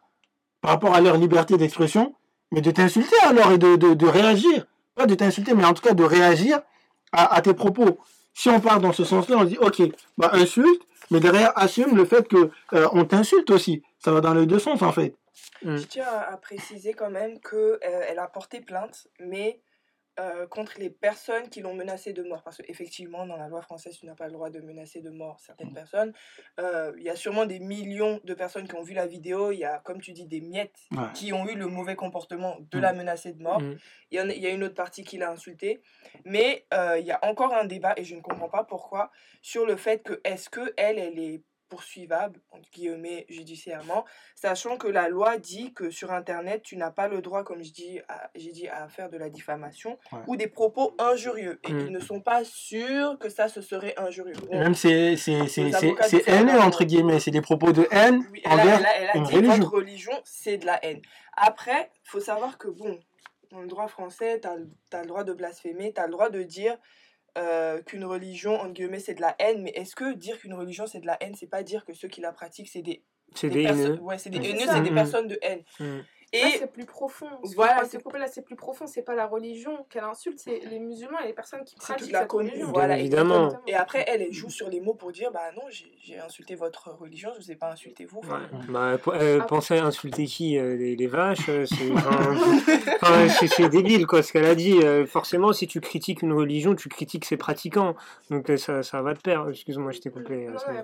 par rapport à leur liberté d'expression, mais de t'insulter alors et de, de, de réagir. Pas de t'insulter, mais en tout cas de réagir à, tes propos. Si on part dans ce sens-là, on dit, ok, bah insulte, mais derrière assume le fait que euh, on t'insulte aussi. Ça va dans les deux sens en fait. Je tiens à, préciser quand même qu'elle a porté plainte, mais euh, contre les personnes qui l'ont menacée de mort. Parce qu'effectivement, dans la loi française, tu n'as pas le droit de menacer de mort certaines personnes. Euh, Il y a sûrement des millions de personnes qui ont vu la vidéo. Il y a, comme tu dis, des miettes Ouais. qui ont eu le mauvais comportement de Mm. la menacer de mort. Mm. Il y, en a, il y a une autre partie qui l'a insulté. Mais euh, il y a encore un débat, et je ne comprends pas pourquoi, sur le fait que est-ce que elle, elle est poursuivable, entre guillemets, judiciairement, sachant que la loi dit que sur Internet, tu n'as pas le droit, comme je dis, à- j'ai dit, à faire de la diffamation Ouais. ou des propos injurieux. Et Mm. ils ne sont pas sûrs que ça, ce serait injurieux. Bon, même c'est haineux entre guillemets, c'est des propos de haine oui, elle envers elle a- elle a une religion. c'est de la haine. Après, il faut savoir que, bon, dans le droit français, tu as, le droit de blasphémer, tu as le droit de dire euh, qu'une religion, entre guillemets, c'est de la haine. Mais est-ce que dire qu'une religion, c'est de la haine, c'est pas dire que ceux qui la pratiquent, c'est des, C'est des haineux? Ouais, c'est des haineux, c'est des Mhm. personnes de haine? Mm. Et Là, c'est plus profond. Voilà, c'est- là, plus profond. C'est pas la religion qu'elle insulte, c'est les musulmans et les personnes qui pratiquent toute la cette religion. voilà, évidemment. exactement. Et après, elle, elle joue sur les mots pour dire Bah non, j'ai insulté votre religion, je vous ai pas insulté vous. Enfin, Ouais. Bah, p- euh, penser à insulter qui euh, les, les vaches, euh, c'est enfin, débile quoi ce qu'elle a dit. Euh, forcément, si tu critiques une religion, tu critiques ses pratiquants. Donc ça, ça va de pair. Excuse-moi, je t'ai coupé. Non, Sonia.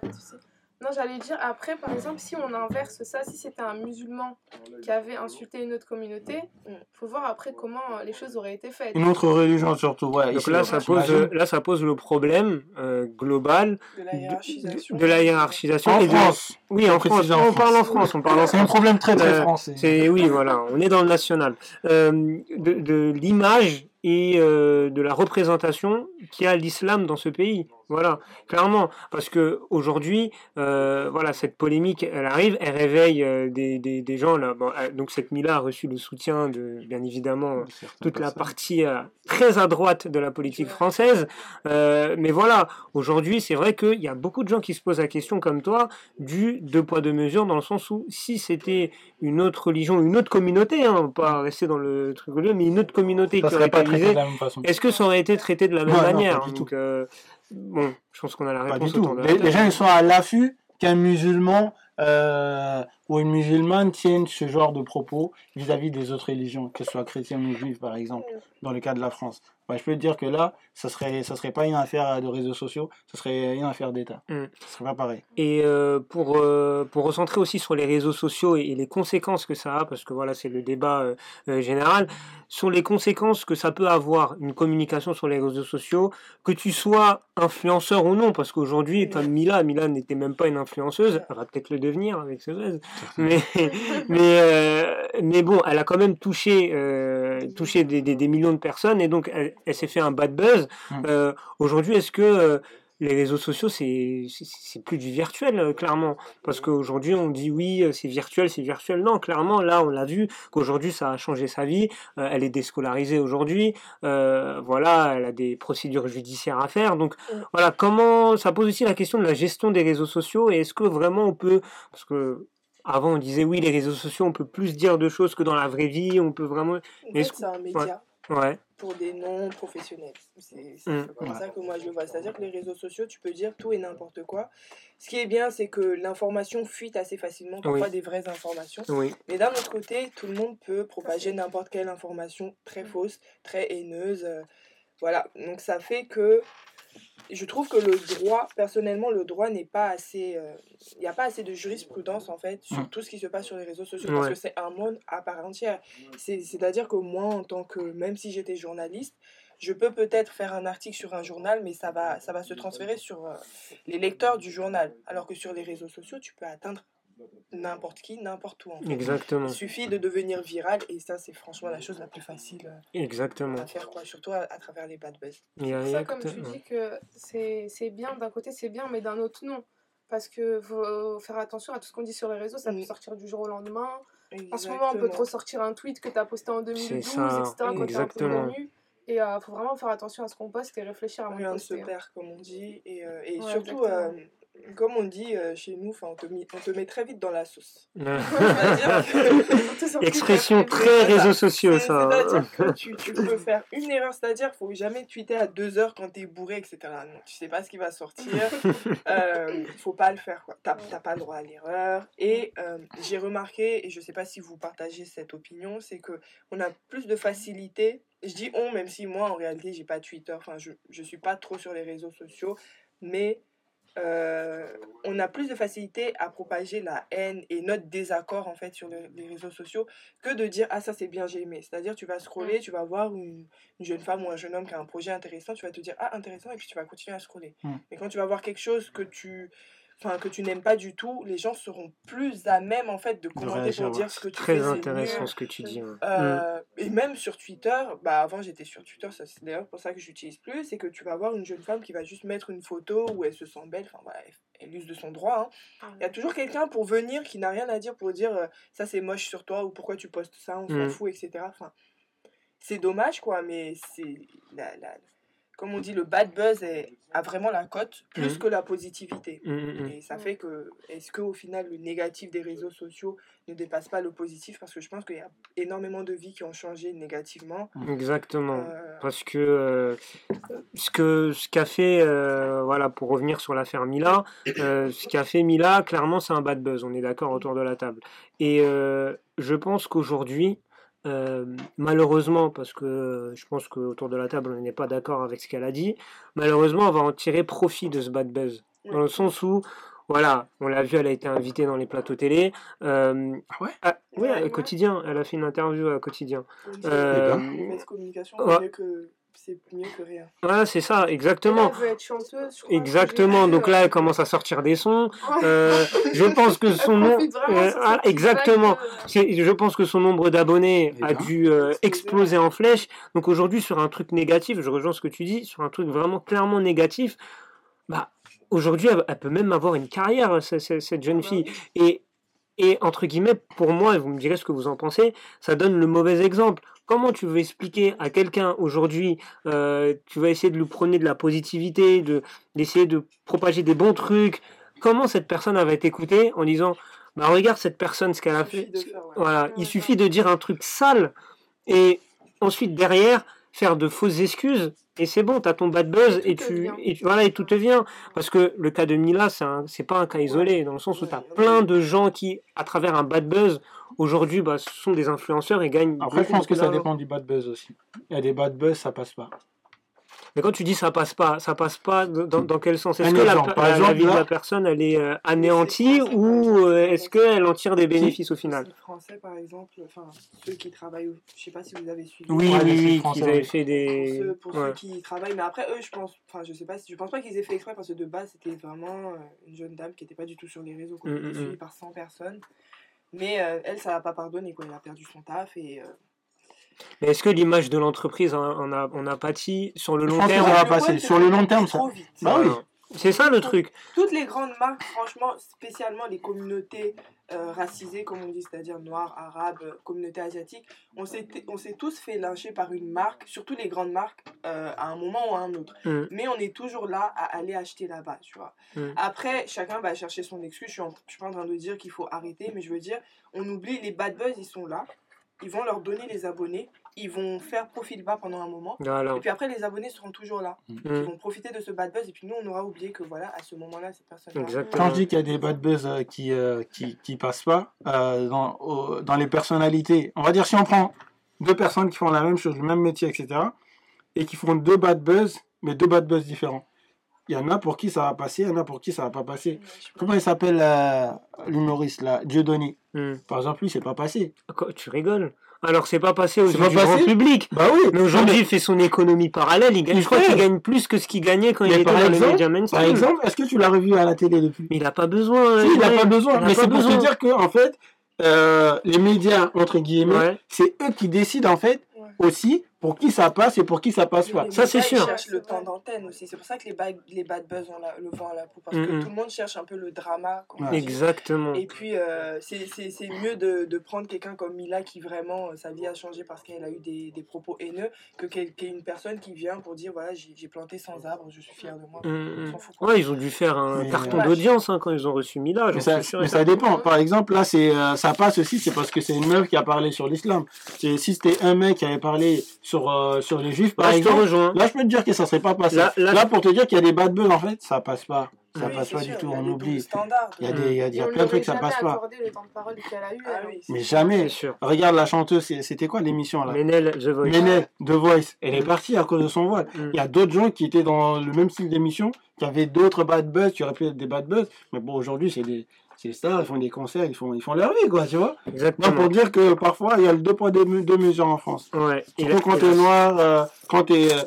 Non, j'allais dire, après, par exemple, si on inverse ça, si c'était un musulman qui avait insulté une autre communauté, il faut voir après comment euh, les choses auraient été faites. Une autre religion surtout, ouais. Donc là, ça pose, là, ça pose le problème euh, global de la de, hiérarchisation. de la hiérarchisation. En et de- France, Oui, en France. en On parle en France. France. On parle en c'est un problème très très Euh, français. C'est oui, voilà, on est dans le national. Euh, de de l'image et euh, de la représentation qu'il y a l'islam dans ce pays. Voilà, clairement, parce que aujourd'hui, euh, voilà, cette polémique, elle arrive, elle réveille euh, des, des, des gens là. Bon, euh, donc cette Mila a reçu le soutien de, bien évidemment, toute la partie très à droite de la politique française. Mais voilà, aujourd'hui, c'est vrai qu'il y a beaucoup de gens qui se posent la question, comme toi, du deux poids deux mesures, dans le sens où si c'était une autre religion, une autre communauté, hein, pas rester dans le truc religieux, mais une autre communauté ça qui aurait été est-ce que ça aurait été traité de la même Non, manière pas Bon, je pense qu'on a la Pas réponse du tout. les gens ils sont à l'affût qu'un musulman euh, ou une musulmane tienne ce genre de propos vis-à-vis des autres religions, que ce soit chrétienne ou juive par exemple, dans le cas de la France. Bah, je peux te dire que là, ça serait, ça serait pas une affaire de réseaux sociaux, ça serait une affaire d'État. Mm. Ça serait pas pareil. Et euh, pour, euh, pour recentrer aussi sur les réseaux sociaux et, et les conséquences que ça a, parce que voilà, c'est le débat euh, euh, général, sur les conséquences que ça peut avoir une communication sur les réseaux sociaux, que tu sois influenceur ou non, parce qu'aujourd'hui, comme Mila, Mila n'était même pas une influenceuse, elle va peut-être le devenir avec ce buzz, mais, mais, euh, mais bon, elle a quand même touché, euh, touché des, des, des millions de personnes, et donc elle, elle s'est fait un bad buzz. Mm. Euh, Aujourd'hui, est-ce que euh, les réseaux sociaux, c'est plus du virtuel, clairement? Parce qu'aujourd'hui, on dit oui, c'est virtuel, c'est virtuel. Non, clairement, là, on l'a vu qu'aujourd'hui, ça a changé sa vie. Euh, elle est déscolarisée aujourd'hui. Euh, voilà, elle a des procédures judiciaires à faire. Donc, Mm. voilà, comment ça pose aussi la question de la gestion des réseaux sociaux et est-ce que vraiment on peut, parce que avant on disait oui, les réseaux sociaux, on peut plus dire de choses que dans la vraie vie, on peut vraiment, En Mais c'est un média ouais, pour des non-professionnels. C'est c'est Mm. comme Ouais. ça que moi je le vois. C'est-à-dire que les réseaux sociaux, tu peux dire tout et n'importe quoi. Ce qui est bien, c'est que l'information fuite assez facilement, parfois Oui. des vraies informations. oui, Mais d'un autre côté, tout le monde peut propager n'importe quelle information très fausse, très haineuse. euh, voilà. Donc ça fait que je trouve que le droit, personnellement, le droit n'est pas assez. euh, Il n'y a pas assez de jurisprudence en fait sur Mm. tout ce qui se passe sur les réseaux sociaux parce que c'est un monde à part entière. C'est- C'est-à-dire que moi, en tant que. Même si j'étais journaliste, je peux peut-être faire un article sur un journal, mais ça va, ça va se transférer sur euh, les lecteurs du journal. Alors que sur les réseaux sociaux, tu peux atteindre n'importe qui, n'importe où. En fait. exactement, Il suffit de devenir viral et ça, c'est franchement la chose la plus facile euh, exactement. à faire, quoi. surtout à, à travers les bad buzz. Ça, comme tu dis, que c'est c'est bien, d'un côté c'est bien, mais d'un autre non. Parce que faut faire attention à tout ce qu'on dit sur les réseaux, ça peut sortir du jour au lendemain. En ce moment, on peut te ressortir un tweet que tu as posté en 2012, ça, etc. quand t'es un peu exactement. connu. Et il faut vraiment faire attention à ce qu'on poste et réfléchir avant de Rien ne se hein. perd, comme on dit. Et, euh, et Ouais, surtout, euh, comme on dit euh, chez nous, on te, on te met très vite dans la sauce. Que- Expression très réseaux sociaux, ça. C'est-à-dire que tu, tu peux faire une erreur, c'est-à-dire faut jamais tweeter à deux heures quand t'es bourré, etc. Non, tu sais pas ce qui va sortir. euh, faut pas le faire. T'as t'as pas le droit à l'erreur. Et euh, j'ai remarqué, et je sais pas si vous partagez cette opinion, c'est que on a plus de facilité. Je dis on, même si moi en réalité j'ai pas Twitter, enfin je, je suis pas trop sur les réseaux sociaux, mais euh, on a plus de facilité à propager la haine et notre désaccord en fait sur le- les réseaux sociaux que de dire ah ça c'est bien j'ai aimé. C'est à dire tu vas scroller tu vas voir une, une jeune femme ou un jeune homme qui a un projet intéressant tu vas te dire ah intéressant et puis tu vas continuer à scroller. Mm. mais quand tu vas voir quelque chose que tu enfin que tu n'aimes pas du tout les gens seront plus à même en fait de commenter pour dire ce que tu Très fais c'est intéressant nul. ce que tu dis. ouais. Mm. Euh, Et même sur Twitter, bah avant j'étais sur Twitter, ça c'est d'ailleurs pour ça que j'utilise plus, c'est que tu vas voir une jeune femme qui va juste mettre une photo où elle se sent belle, enfin voilà, elle, elle use de son droit. hein. Il y a toujours quelqu'un pour venir qui n'a rien à dire pour dire euh, ça c'est moche sur toi ou pourquoi tu postes ça, on s'en Mm. fout, etc. Enfin, c'est dommage quoi, mais c'est la, la- comme on dit, le bad buzz est- a vraiment la cote plus Mm. que la positivité. Mm, mm, mm. Et ça fait que, est-ce qu'au final, le négatif des réseaux sociaux ne dépasse pas le positif? Parce que je pense qu'il y a énormément de vies qui ont changé négativement. Exactement. Euh, Parce que euh, ce que ce qu'a fait, euh, voilà, pour revenir sur l'affaire Mila, ce qu'a fait Mila, clairement, c'est un bad buzz. On est d'accord autour de la table. Et je pense qu'aujourd'hui, euh, malheureusement, parce que euh, je pense qu'autour de la table, on n'est pas d'accord avec ce qu'elle a dit, malheureusement, on va en tirer profit de ce bad buzz. Dans le sens où, voilà, on l'a vu, elle a été invitée dans les plateaux télé. Euh, Ah ouais? ah, oui, Ouais, à ouais. quotidien, elle a fait une interview à quotidien. Euh, communication, ouais. C'est mieux que rien. Voilà, c'est ça, exactement. elle veut être chanteuse, je crois, Exactement, j'ai donc là euh, elle commence à sortir des sons. Euh, je pense que son nom, euh, ah, exactement. je pense que son nombre d'abonnés Eh a dû euh, Exploser. en flèche. Donc aujourd'hui sur un truc négatif, je rejoins ce que tu dis, sur un truc vraiment clairement négatif, bah aujourd'hui elle, elle peut même avoir une carrière ce- ce- cette jeune Bah fille. Et et entre guillemets, pour moi, et vous me direz ce que vous en pensez, ça donne le mauvais exemple. Comment tu veux expliquer à quelqu'un aujourd'hui, euh, tu vas essayer de lui prôner de la positivité, de d'essayer de propager des bons trucs? Comment cette personne va t'écouter en disant, bah regarde cette personne ce qu'elle a fait. de faire, ouais. Voilà, il suffit de dire un truc sale et ensuite derrière faire de fausses excuses? Et c'est bon, tu as ton bad buzz Et et tout te tu, vient. et tu- voilà, et tout te vient. Parce que le cas de Mila, c'est un- c'est pas un cas isolé, dans le sens où Ouais, tu as ouais. plein de gens qui, à travers un bad buzz, aujourd'hui, bah, ce sont des influenceurs et gagnent. Après, je pense que ça dépend du bad buzz aussi. Il y a des bad buzz, ça passe pas. Mais quand tu dis ça passe pas, ça passe pas dans, dans quel sens? Est-ce que la, par vie de la personne, elle est euh, anéantie ou euh, est-ce qu'elle en tire des bénéfices au final? Les Français, par exemple, enfin, ceux qui travaillent, je sais pas si vous avez suivi. Oui, oui, oui, françaises, qu'ils avaient oui. fait Pour, des. ceux, pour ouais. ceux qui travaillent, mais après eux, je pense, enfin, je sais pas si, je pense pas qu'ils aient fait exprès parce que de base, c'était vraiment euh, une jeune dame qui était pas du tout sur les réseaux, Mm, qui était mm, suivie mm. par 100 personnes. Mais euh, elle, ça l'a pas pardonné, quoi. Elle a perdu son taf et. Mais est-ce que l'image de l'entreprise en, a, en a pâti sur le Je long pense que terme ça va passer. Sur que le ça long va terme, ça- trop vite. Bah oui. Voilà. C'est ça le truc. Toutes les grandes marques, franchement, spécialement les communautés euh, racisées, comme on dit, c'est-à-dire noires, arabes, euh, communautés asiatiques, on s'est on s'est tous fait lyncher par une marque, surtout les grandes marques, euh, à un moment ou à un autre. Mm. Mais on est toujours là à aller acheter là-bas, tu vois. Mm. Après, chacun va chercher son excuse. Je suis, en- je suis pas en train de dire qu'il faut arrêter, mais je veux dire, on oublie les bad buzz, ils sont là. Ils vont leur donner les abonnés. Ils vont faire profil bas pendant un moment. Voilà. Et puis après, les abonnés seront toujours là. Mm. Ils Mm. vont profiter de ce bad buzz. Et puis nous, on aura oublié que voilà, à ce moment-là, cette. Exactement. Quand je dis qu'il y a des bad buzz euh, qui, euh, qui, qui passent pas euh, dans, au- dans les personnalités, on va dire si on prend deux personnes qui font la même chose, le même métier, etc., et qui font deux bad buzz, mais deux bad buzz différents. Il y en a pour qui ça va passer, il y en a pour qui ça va pas passer. Comment il s'appelle euh, l'humoriste là Dieudonné? Mm. Par exemple, lui, c'est pas passé. Quoi, Tu rigoles? Alors c'est pas passé aux yeux pas du grand passé public. Bah oui, Mais aujourd'hui, il fait son économie parallèle. Il gagne, je crois qu'il gagne plus que ce qu'il gagnait quand il était dans les exemple- Par mainstream. exemple, est-ce que tu l'as revu à la télé depuis? Mais il a pas besoin. Si, il n'a ouais. pas besoin. Il a Mais c'est pour te dire que, en fait, euh, les médias, entre guillemets, Ouais. c'est eux qui décident, en fait, aussi, pour qui ça passe et pour qui ça passe pas. Ça, c'est médias, ils sûr. cherchent le temps d'antenne aussi. C'est pour ça que les bad, les bad buzz ont la- le vent à la poupe. Parce Mm, que tout le monde cherche un peu le drama. Ouais. Exactement. Et puis, euh, c'est c'est- c'est mieux de, de prendre quelqu'un comme Mila qui vraiment, euh, sa vie a changé parce qu'elle a eu des, des propos haineux que quel- qu'une personne qui vient pour dire voilà, j'ai planté 100 arbres, je suis fier de moi. Mm, On mm. s'en fout. quoi. Ouais, ils ont dû faire un Mais, carton euh, d'audience hein, quand ils ont reçu Mila. Mais ça, sûr mais dépend. Par exemple, là, c'est, euh, ça passe aussi, c'est parce que c'est une meuf qui a parlé sur l'islam. Si c'était un mec qui avait parlé sur, euh, sur les juifs, par Là, je te rejoins. là, je peux te dire que ça serait pas passé. Là- Là, là- pour te dire qu'il y a des bad buzz, en fait, ça passe pas. Ça Oui, passe pas sûr, du tout, on oublie. Il y a, des, il y a, il y a Et on plein de trucs, ça passe pas. accordé le temps de parole qu'elle a eu. Ah oui, Mais jamais. Sûr. Regarde la chanteuse, c'était quoi l'émission là? Menel, The Voice. Ménel, The Voice, elle est partie à cause de son voile. Mm. Il y a d'autres gens qui étaient dans le même style d'émission, qui avaient d'autres bad buzz, qui auraient pu être des bad buzz. Mais bon, aujourd'hui, c'est des, c'est des stars, ils font des concerts, ils font, ils font leur vie, quoi, tu vois. Non, Exactement. pour dire que parfois, il y a le deux poids, deux, deux mesures en France. Ouais. Et Surtout quand tu es noir, euh, quand, t'es, euh,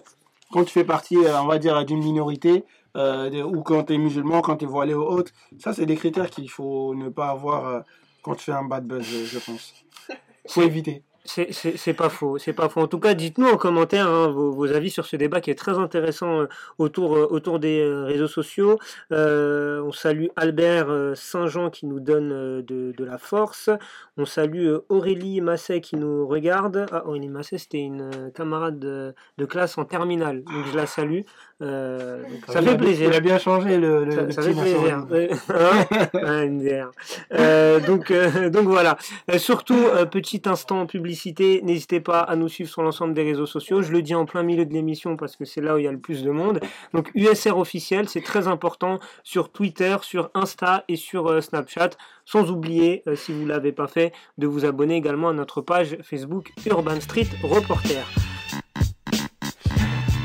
quand tu fais partie, euh, on va dire, d'une minorité, euh, de- ou quand tu es musulman, quand tu es voilé ou autre. Ça, c'est des critères qu'il faut ne pas avoir quand tu fais un bad buzz, je, je pense. faut éviter. C'est- pas faux, c'est pas faux. En tout cas, dites-nous en commentaire hein, vos, avis sur ce débat qui est très intéressant euh, autour, euh, autour des euh, réseaux sociaux. On salue Albert Saint-Jean qui nous donne de, la force. On salue Aurélie Masset qui nous regarde. Ah, Aurélie Masset, c'était une camarade de, de classe en terminale, donc je la salue. Euh, donc ça fait plaisir. Il a bien changé le, le, Ça, le ça petit fait plaisir. Euh, donc, euh, donc voilà. Euh, surtout, euh, petit instant publicité, n'hésitez pas à nous suivre sur l'ensemble des réseaux sociaux. Je le dis en plein milieu de l'émission parce que c'est là où il y a le plus de monde. Donc USR officiel, c'est très important sur Twitter, sur Insta et sur Snapchat. Sans oublier, si vous ne l'avez pas fait, de vous abonner également à notre page Facebook Urban Street Reporter.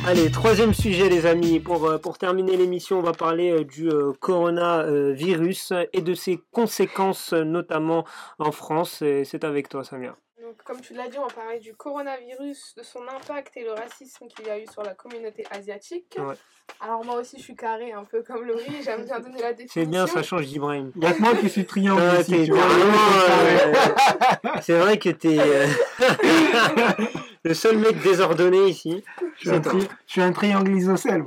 Allez, troisième sujet les amis. Pour, euh, pour terminer l'émission, on va parler euh, du euh, coronavirus et de ses conséquences, notamment en France. Et C'est avec toi, Samia. Donc, comme tu l'as dit, on va parler du coronavirus, de son impact et le racisme qu'il y a eu sur la communauté asiatique. Ouais. Alors moi aussi, je suis carré, un peu comme Laurie, j'aime bien donner la définition. C'est bien, ça change d'Ibrahim. Il y a que moi qui suis triangle Ah, ici, t'es- tu vois. vraiment, euh, c'est vrai que t'es euh, le seul mec désordonné ici. Je suis un, tri- je suis un triangle isocèle.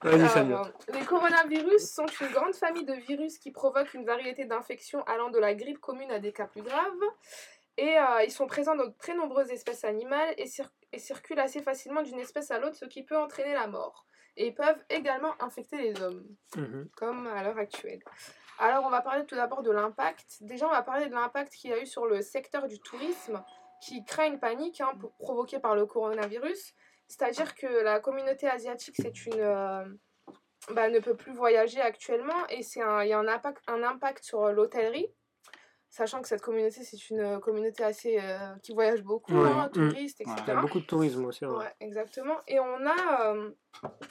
Alors, les coronavirus sont une grande famille de virus qui provoquent une variété d'infections allant de la grippe commune à des cas plus graves. Et euh, ils sont présents dans de très nombreuses espèces animales et, cir- et circulent assez facilement d'une espèce à l'autre, ce qui peut entraîner la mort. Et peuvent également infecter les hommes, Mhm. comme à l'heure actuelle. Alors on va parler tout d'abord de l'impact. Déjà on va parler de l'impact qu'il y a eu sur le secteur du tourisme qui crée une panique hein, provoquée par le coronavirus. C'est-à-dire que la communauté asiatique, c'est une, euh, bah, ne peut plus voyager actuellement et il y a un impact, un impact sur l'hôtellerie. Sachant que cette communauté, c'est une euh, communauté assez euh, qui voyage beaucoup, Ouais, hein, mm. touristes, etc. Il y a beaucoup de tourisme. Ouais, exactement. Et on a, euh,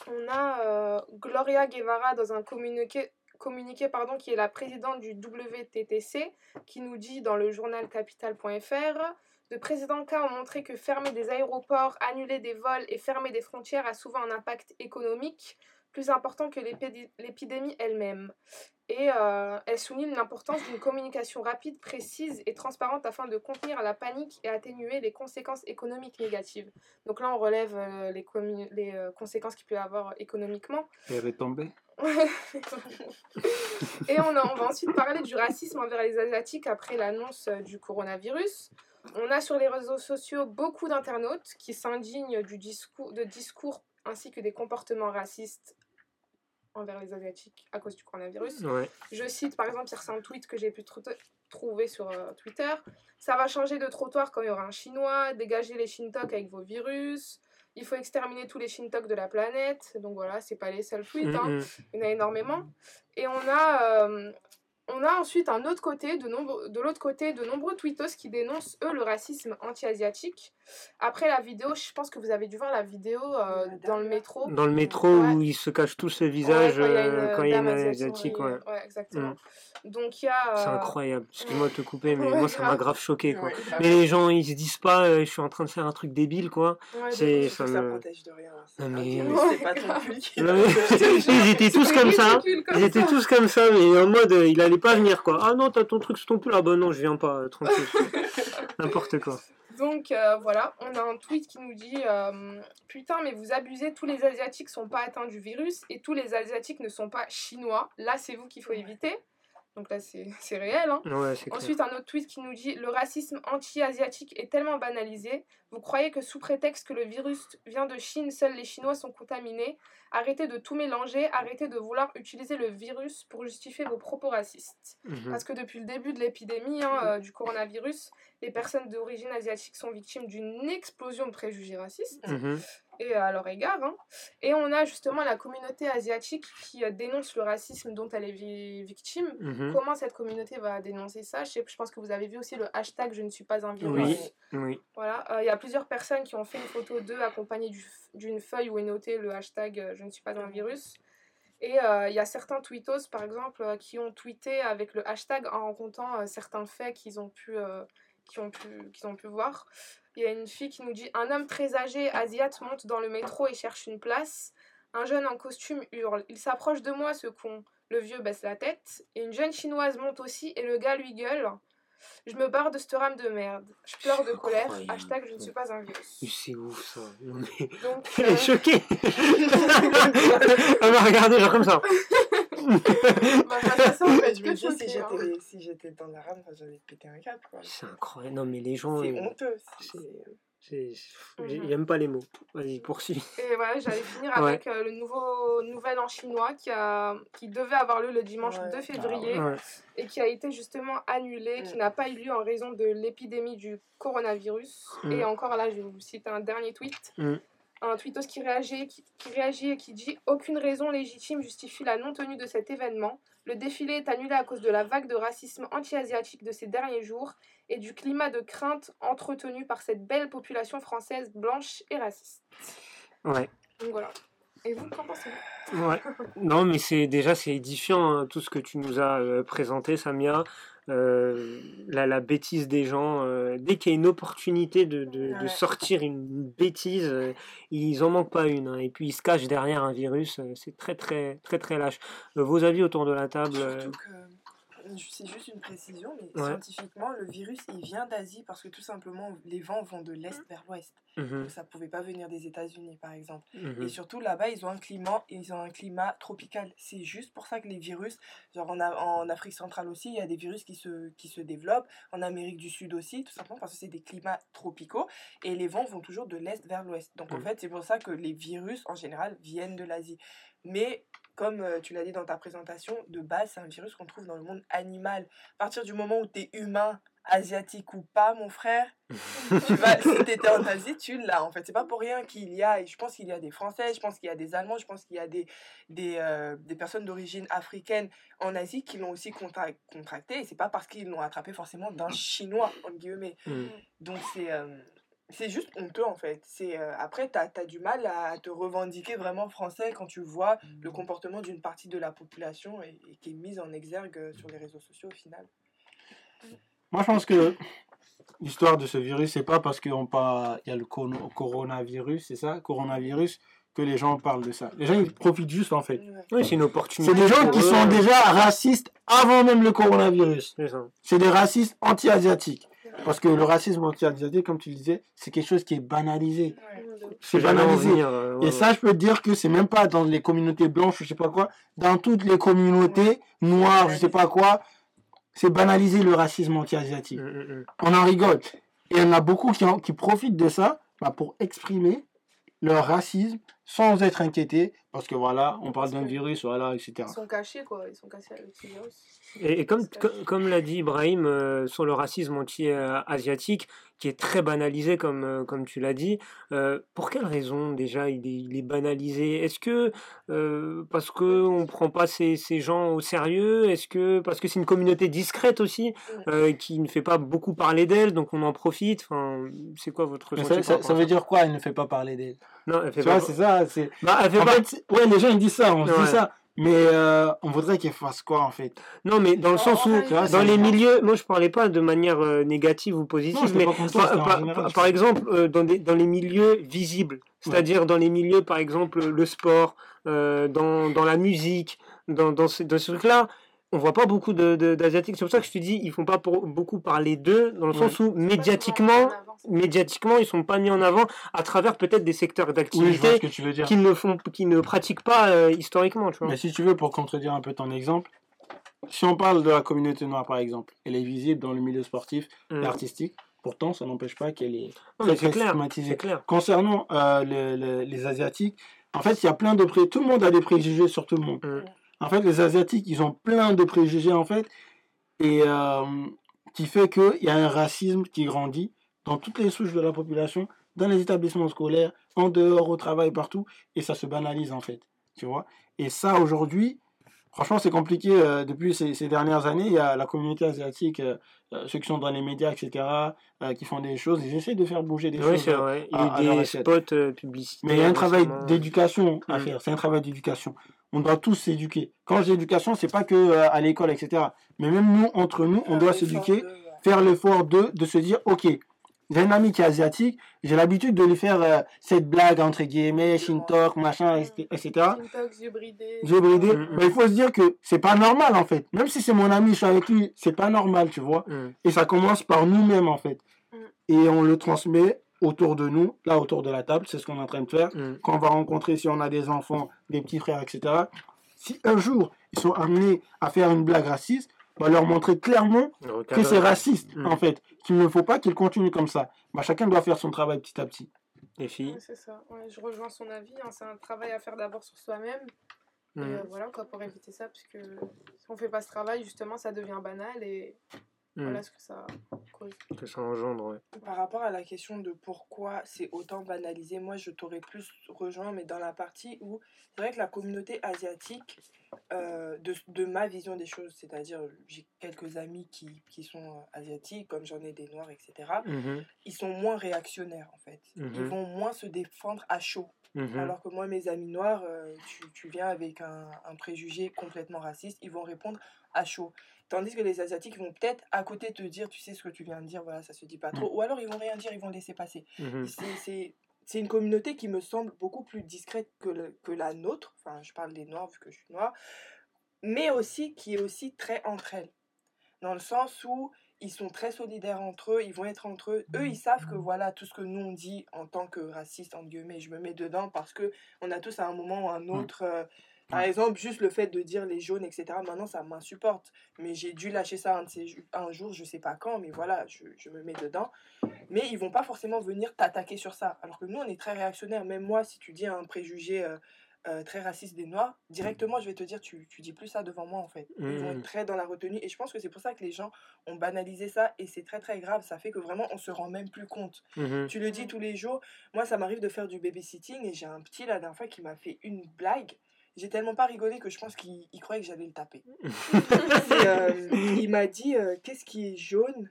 on a euh, Gloria Guevara dans un communiqué, communiqué pardon, qui est la présidente du WTTC, qui nous dit dans le journal capital.fr de précédents cas ont montré que fermer des aéroports, annuler des vols et fermer des frontières a souvent un impact économique plus important que l'épidé- l'épidémie elle-même. Et euh, elle souligne l'importance d'une communication rapide, précise et transparente afin de contenir la panique et atténuer les conséquences économiques négatives. Donc là, on relève euh, les, euh, conséquences qu'il peut y avoir économiquement. Est tombée. Et on, a- on va ensuite parler du racisme envers les Asiatiques après l'annonce du coronavirus. On a sur les réseaux sociaux beaucoup d'internautes qui s'indignent du discours, de discours ainsi que des comportements racistes envers les Asiatiques à cause du coronavirus. Ouais. Je cite par exemple, c'est un tweet que j'ai pu tr- trouver sur euh, Twitter. Ça va changer de trottoir quand il y aura un Chinois. Dégagez les Shintok avec vos virus. Il faut exterminer tous les Shintok de la planète. Donc voilà, c'est pas les seuls tweets. Hein. Il y en a énormément. Et on a, euh, on a ensuite un autre côté, de, nombre- de l'autre côté, de nombreux tweetos qui dénoncent, eux, le racisme anti-asiatique. Après la vidéo, je pense que vous avez dû voir la vidéo euh, dans le métro. Dans le métro Ouais. où ils se cachent tous le visage Ouais, quand il y a une, euh, euh, une asiatique. Ouais. ouais, exactement. Mm. Donc il y a... C'est incroyable. Excuse-moi de te couper, mais moi ça m'a grave. choqué quoi. Ouais, Mais les gens ils se disent pas euh, je suis en train de faire un truc débile quoi. C'est- ça ça me- protège de rien. Non, mais- c'est pas ton public. Ils étaient tous comme ça. Ils étaient tous comme ça, mais en mode il allait pas venir quoi. Ah non, t'as ton truc sur ton pull. Ah bah non, je viens pas, euh, tranquille. N'importe quoi. Donc euh, voilà, on a un tweet qui nous dit euh, Putain, mais vous abusez, tous les Asiatiques sont pas atteints du virus et tous les Asiatiques ne sont pas chinois. Là, c'est vous qu'il faut éviter. Donc là, c'est réel. Hein. Ouais, c'est clair. Ensuite, un autre tweet qui nous dit Le racisme anti-asiatique est tellement banalisé. Vous croyez que sous prétexte que le virus vient de Chine, seuls les Chinois sont contaminés Arrêtez de tout mélanger, arrêtez de vouloir utiliser le virus pour justifier vos propos racistes. Mhm. Parce que depuis le début de l'épidémie hein, euh, du coronavirus, les personnes d'origine asiatique sont victimes d'une explosion de préjugés racistes Mhm. Et à leur égard. hein. Et on a justement la communauté asiatique qui euh, dénonce le racisme dont elle est vi- victime. Mhm. Comment cette communauté va dénoncer ça? Je, sais- je pense que vous avez vu aussi le hashtag Je ne suis pas un virus. Oui, oui. Voilà, euh, il y a plusieurs personnes qui ont fait une photo d'eux accompagnée du- d'une feuille où est noté le hashtag euh, Je ne suis pas un virus. Et euh, il y a certains tweetos, par exemple, qui ont tweeté avec le hashtag en rencontrant euh, certains faits qu'ils ont, pu, euh, qui ont, pu, qu'ils ont pu voir. Il y a une fille qui nous dit Un homme très âgé, asiate, monte dans le métro et cherche une place. Un jeune en costume hurle Il s'approche de moi, ce con. Le vieux baisse la tête. Et une jeune chinoise monte aussi et le gars lui gueule Je me barre de cette rame de merde. Je pleure de colère. Incroyable. Hashtag Je ne suis pas un. Mais C'est ouf ça. Non, mais- Donc, Elle euh, est choquée. Elle m'a regardé genre comme ça. bah, je me dis, si j'étais si j'étais dans la rame, j'allais péter un câble. quoi. C'est incroyable. Non mais les gens, C'est euh, honteux. c'est- c'est- Mhm. j'aime pas les mots. Vas-y, poursuis. Et voilà, j'allais finir Ouais. avec euh, le nouveau nouvel an chinois qui, a, qui devait avoir lieu le dimanche Ouais. 2 février Ouais. et qui a été justement annulé, qui Mm. n'a pas eu lieu en raison de l'épidémie du coronavirus. Mm. Et encore là, je vais vous citer un dernier tweet. Mm. Un tweetos qui réagit, qui, qui réagit et qui dit Aucune raison légitime justifie la non-tenue de cet événement. Le défilé est annulé à cause de la vague de racisme anti-asiatique de ces derniers jours et du climat de crainte entretenu par cette belle population française blanche et raciste. Ouais. Donc voilà. Et vous, qu'en pensez-vous? Ouais. Non, mais c'est déjà c'est édifiant hein, tout ce que tu nous as euh, présenté, Samia. Euh, la, la bêtise des gens. euh, dès qu'il y a une opportunité de, de, sortir une bêtise, euh, ils en manquent pas une. hein. et puis ils se cachent derrière un virus. c'est très très très très lâche. Vos avis autour de la table Surtout que c'est juste une précision, mais Ouais. scientifiquement, le virus il vient d'Asie parce que tout simplement les vents vont de l'est vers l'ouest. Donc ça pouvait pas venir des États-Unis par exemple. mhm. Et surtout là-bas, ils ont un climat, ils ont un climat tropical. C'est juste pour ça que les virus, genre en, Afrique centrale aussi, il y a des virus qui se, qui se développent, en Amérique du Sud aussi, tout simplement parce que c'est des climats tropicaux et les vents vont toujours de l'est vers l'ouest. Donc en fait, c'est pour ça que les virus en général viennent de l'Asie. Mais comme euh, tu l'as dit dans ta présentation, de base, c'est un virus qu'on trouve dans le monde animal. À partir du moment où tu es humain asiatique ou pas, mon frère, tu vas, si t'étais en Asie, tu l'as en fait. C'est pas pour rien qu'il y a, et je pense qu'il y a des Français, je pense qu'il y a des Allemands, je pense qu'il y a des, des, euh, des personnes d'origine africaine en Asie qui l'ont aussi contra- contracté, et c'est pas parce qu'ils l'ont attrapé forcément d'un Chinois, entre guillemets. Mm. Donc c'est euh, c'est juste honteux en fait. C'est euh, après tu as, du mal à te revendiquer vraiment français quand tu vois le comportement d'une partie de la population et, et qui est mise en exergue euh, sur les réseaux sociaux au final. Moi, je pense que l'histoire de ce virus, c'est pas parce qu'il y a le coronavirus, c'est ça, coronavirus, que les gens parlent de ça. Les gens, ils profitent juste, en fait. Oui, c'est une opportunité. C'est des gens qui eux. sont déjà racistes avant même le coronavirus. C'est des racistes anti-asiatiques. Parce que le racisme anti-asiatique, comme tu le disais, c'est quelque chose qui est banalisé. C'est banalisé. venir, euh, ouais, Et ça, je peux te dire que c'est même pas dans les communautés blanches, je sais pas quoi, dans toutes les communautés noires, je sais pas quoi, c'est banaliser le racisme anti-asiatique. Mm, mm, mm. On en rigole. Et il y en a beaucoup qui, en- qui profitent de ça bah, pour exprimer leur racisme sans être inquiétés, parce que voilà, on parle d'un virus, voilà, etc. Ils sont cachés, quoi. Ils sont cachés avec ce virus. Et, et comme, comme l'a dit Ibrahim euh, sur le racisme anti-asiatique, qui est très banalisé, comme, euh, comme tu l'as dit, euh, pour quelle raison déjà il est, il est banalisé? Est-ce que euh, parce qu'on ne prend pas ces, ces gens au sérieux? Est-ce que parce que c'est une communauté discrète aussi, euh, qui ne fait pas beaucoup parler d'elle, donc on en profite? Enfin, C'est quoi votre ressenti ça, ça- veut dire quoi Il ne fait pas parler d'elle? Non, elle fait Tu pas. vois, c'est ça. c'est- Bah, elle fait En pas- fait, ouais, les gens ils disent ça, on se Ouais. dit ça. Mais euh, on voudrait qu'ils fassent quoi en fait? Non, mais dans le En- sens en où, vois, dans les milieux, moi je parlais pas de manière euh, négative ou positive, mais par, général, exemple, euh, dans, des, dans les milieux visibles, c'est-à-dire dans les milieux, par exemple, le sport, euh, dans, dans la musique, dans, dans ce, dans ce truc-là, on voit pas beaucoup de- de- d'Asiatiques. C'est pour ça que je te dis, ils font pas pour- beaucoup parler d'eux, dans le Ouais. sens où médiatiquement, médiatiquement, ils sont pas mis en avant à travers peut-être des secteurs Oui, d'activité ce que tu veux dire. qu'ils ne font, qu'ils ne pratiquent pas euh, historiquement, tu vois. Mais si tu veux, pour contredire un peu ton exemple, si on parle de la communauté noire par exemple, elle est visible dans le milieu sportif Mm. et artistique. Pourtant, ça n'empêche pas qu'elle est très clair, stigmatisée. Concernant euh, le- le- les Asiatiques, en fait, il y a plein de pré... Tout le monde a des préjugés sur tout le monde. Mm. En fait, les Asiatiques, ils ont plein de préjugés, en fait, et euh, qui fait qu'il y a un racisme qui grandit dans toutes les souches de la population, dans les établissements scolaires, en dehors, au travail, partout, et ça se banalise, en fait. Tu vois Et ça, aujourd'hui, franchement, c'est compliqué. euh, depuis ces, ces dernières années, il y a la communauté asiatique, euh, ceux qui sont dans les médias, etc., euh, qui font des choses, ils essaient de faire bouger des Oui, choses. c'est vrai. Il y a des spots publicitaires. Mais il y a un travail d'éducation à Mm. faire. C'est un travail d'éducation. On doit tous s'éduquer. Quand j'ai éducation, c'est pas que euh, à l'école, etc. Mais même nous, entre nous, on doit s'éduquer, faire l'effort de, de se dire, ok, j'ai un ami qui est asiatique, j'ai l'habitude de lui faire euh, cette blague entre guillemets, shintok, machin, etc. Intox, yeux bridés. Mm, mm. Mais il faut se dire que c'est pas normal en fait. Même si c'est mon ami, je suis avec lui, c'est pas normal, tu vois. Mm. Et ça commence par nous-mêmes en fait. Mm. Et on le transmet autour de nous, là autour de la table, c'est ce qu'on est en train de faire. Mm. Quand on va rencontrer, si on a des enfants, des petits frères, etc. Si un jour ils sont amenés à faire une blague raciste, on va leur montrer clairement que c'est raciste Mm. en fait. Qu'il ne faut pas qu'ils continuent comme ça. Bah, chacun doit faire son travail petit à petit. Les filles. Ouais, c'est ça. Ouais, je rejoins son avis. hein. C'est un travail à faire d'abord sur soi-même. Et Mm. euh, voilà, quoi, pour éviter ça, parce que si on fait pas ce travail, justement, ça devient banal et Voilà ce que ça cause. Que ça engendre, ouais. Par rapport à la question de pourquoi c'est autant banalisé, moi je t'aurais plus rejoint, mais dans la partie où c'est vrai que la communauté asiatique, euh, de, de ma vision des choses, c'est-à-dire j'ai quelques amis qui, qui sont euh, asiatiques, comme j'en ai des noirs, etc., Mhm. ils sont moins réactionnaires en fait. Ils Mhm. vont moins se défendre à chaud. Alors que moi, mes amis noirs, euh, tu, tu viens avec un, un préjugé complètement raciste, ils vont répondre à chaud. Tandis que les Asiatiques vont peut-être à côté te dire, tu sais ce que tu viens de dire, voilà, ça se dit pas trop. Ou alors ils vont rien dire, ils vont laisser passer. Mhm. C'est- une communauté qui me semble beaucoup plus discrète que, le- que la nôtre. Enfin, je parle des noirs vu que je suis noire. Mais aussi qui est aussi très entre elles. Dans le sens où ils sont très solidaires entre eux, ils vont être entre eux. Eux, ils savent que voilà, tout ce que nous on dit en tant que racistes, entre guillemets, je me mets dedans parce que on a tous à un moment ou un autre. euh, par exemple, juste le fait de dire les jaunes, etc. Maintenant, ça m'insupporte. Mais j'ai dû lâcher ça un, jour, je sais pas quand, mais voilà, je, je me mets dedans. Mais ils vont pas forcément venir t'attaquer sur ça. Alors que nous, on est très réactionnaires. Même moi, si tu dis un préjugé euh, euh, très raciste des Noirs, directement, je vais te dire, tu, tu dis plus ça devant moi, en fait. Ils vont Mhm. être très dans la retenue. Et je pense que c'est pour ça que les gens ont banalisé ça. Et c'est très, très grave. Ça fait que vraiment, on se rend même plus compte. Mhm. Tu le dis tous les jours. Moi, ça m'arrive de faire du babysitting. Et j'ai un petit, la dernière fois, qui m'a fait une blague. J'ai tellement pas rigolé que je pense qu'il il croyait que j'allais le taper. Euh, il m'a dit euh, qu'est-ce qui est jaune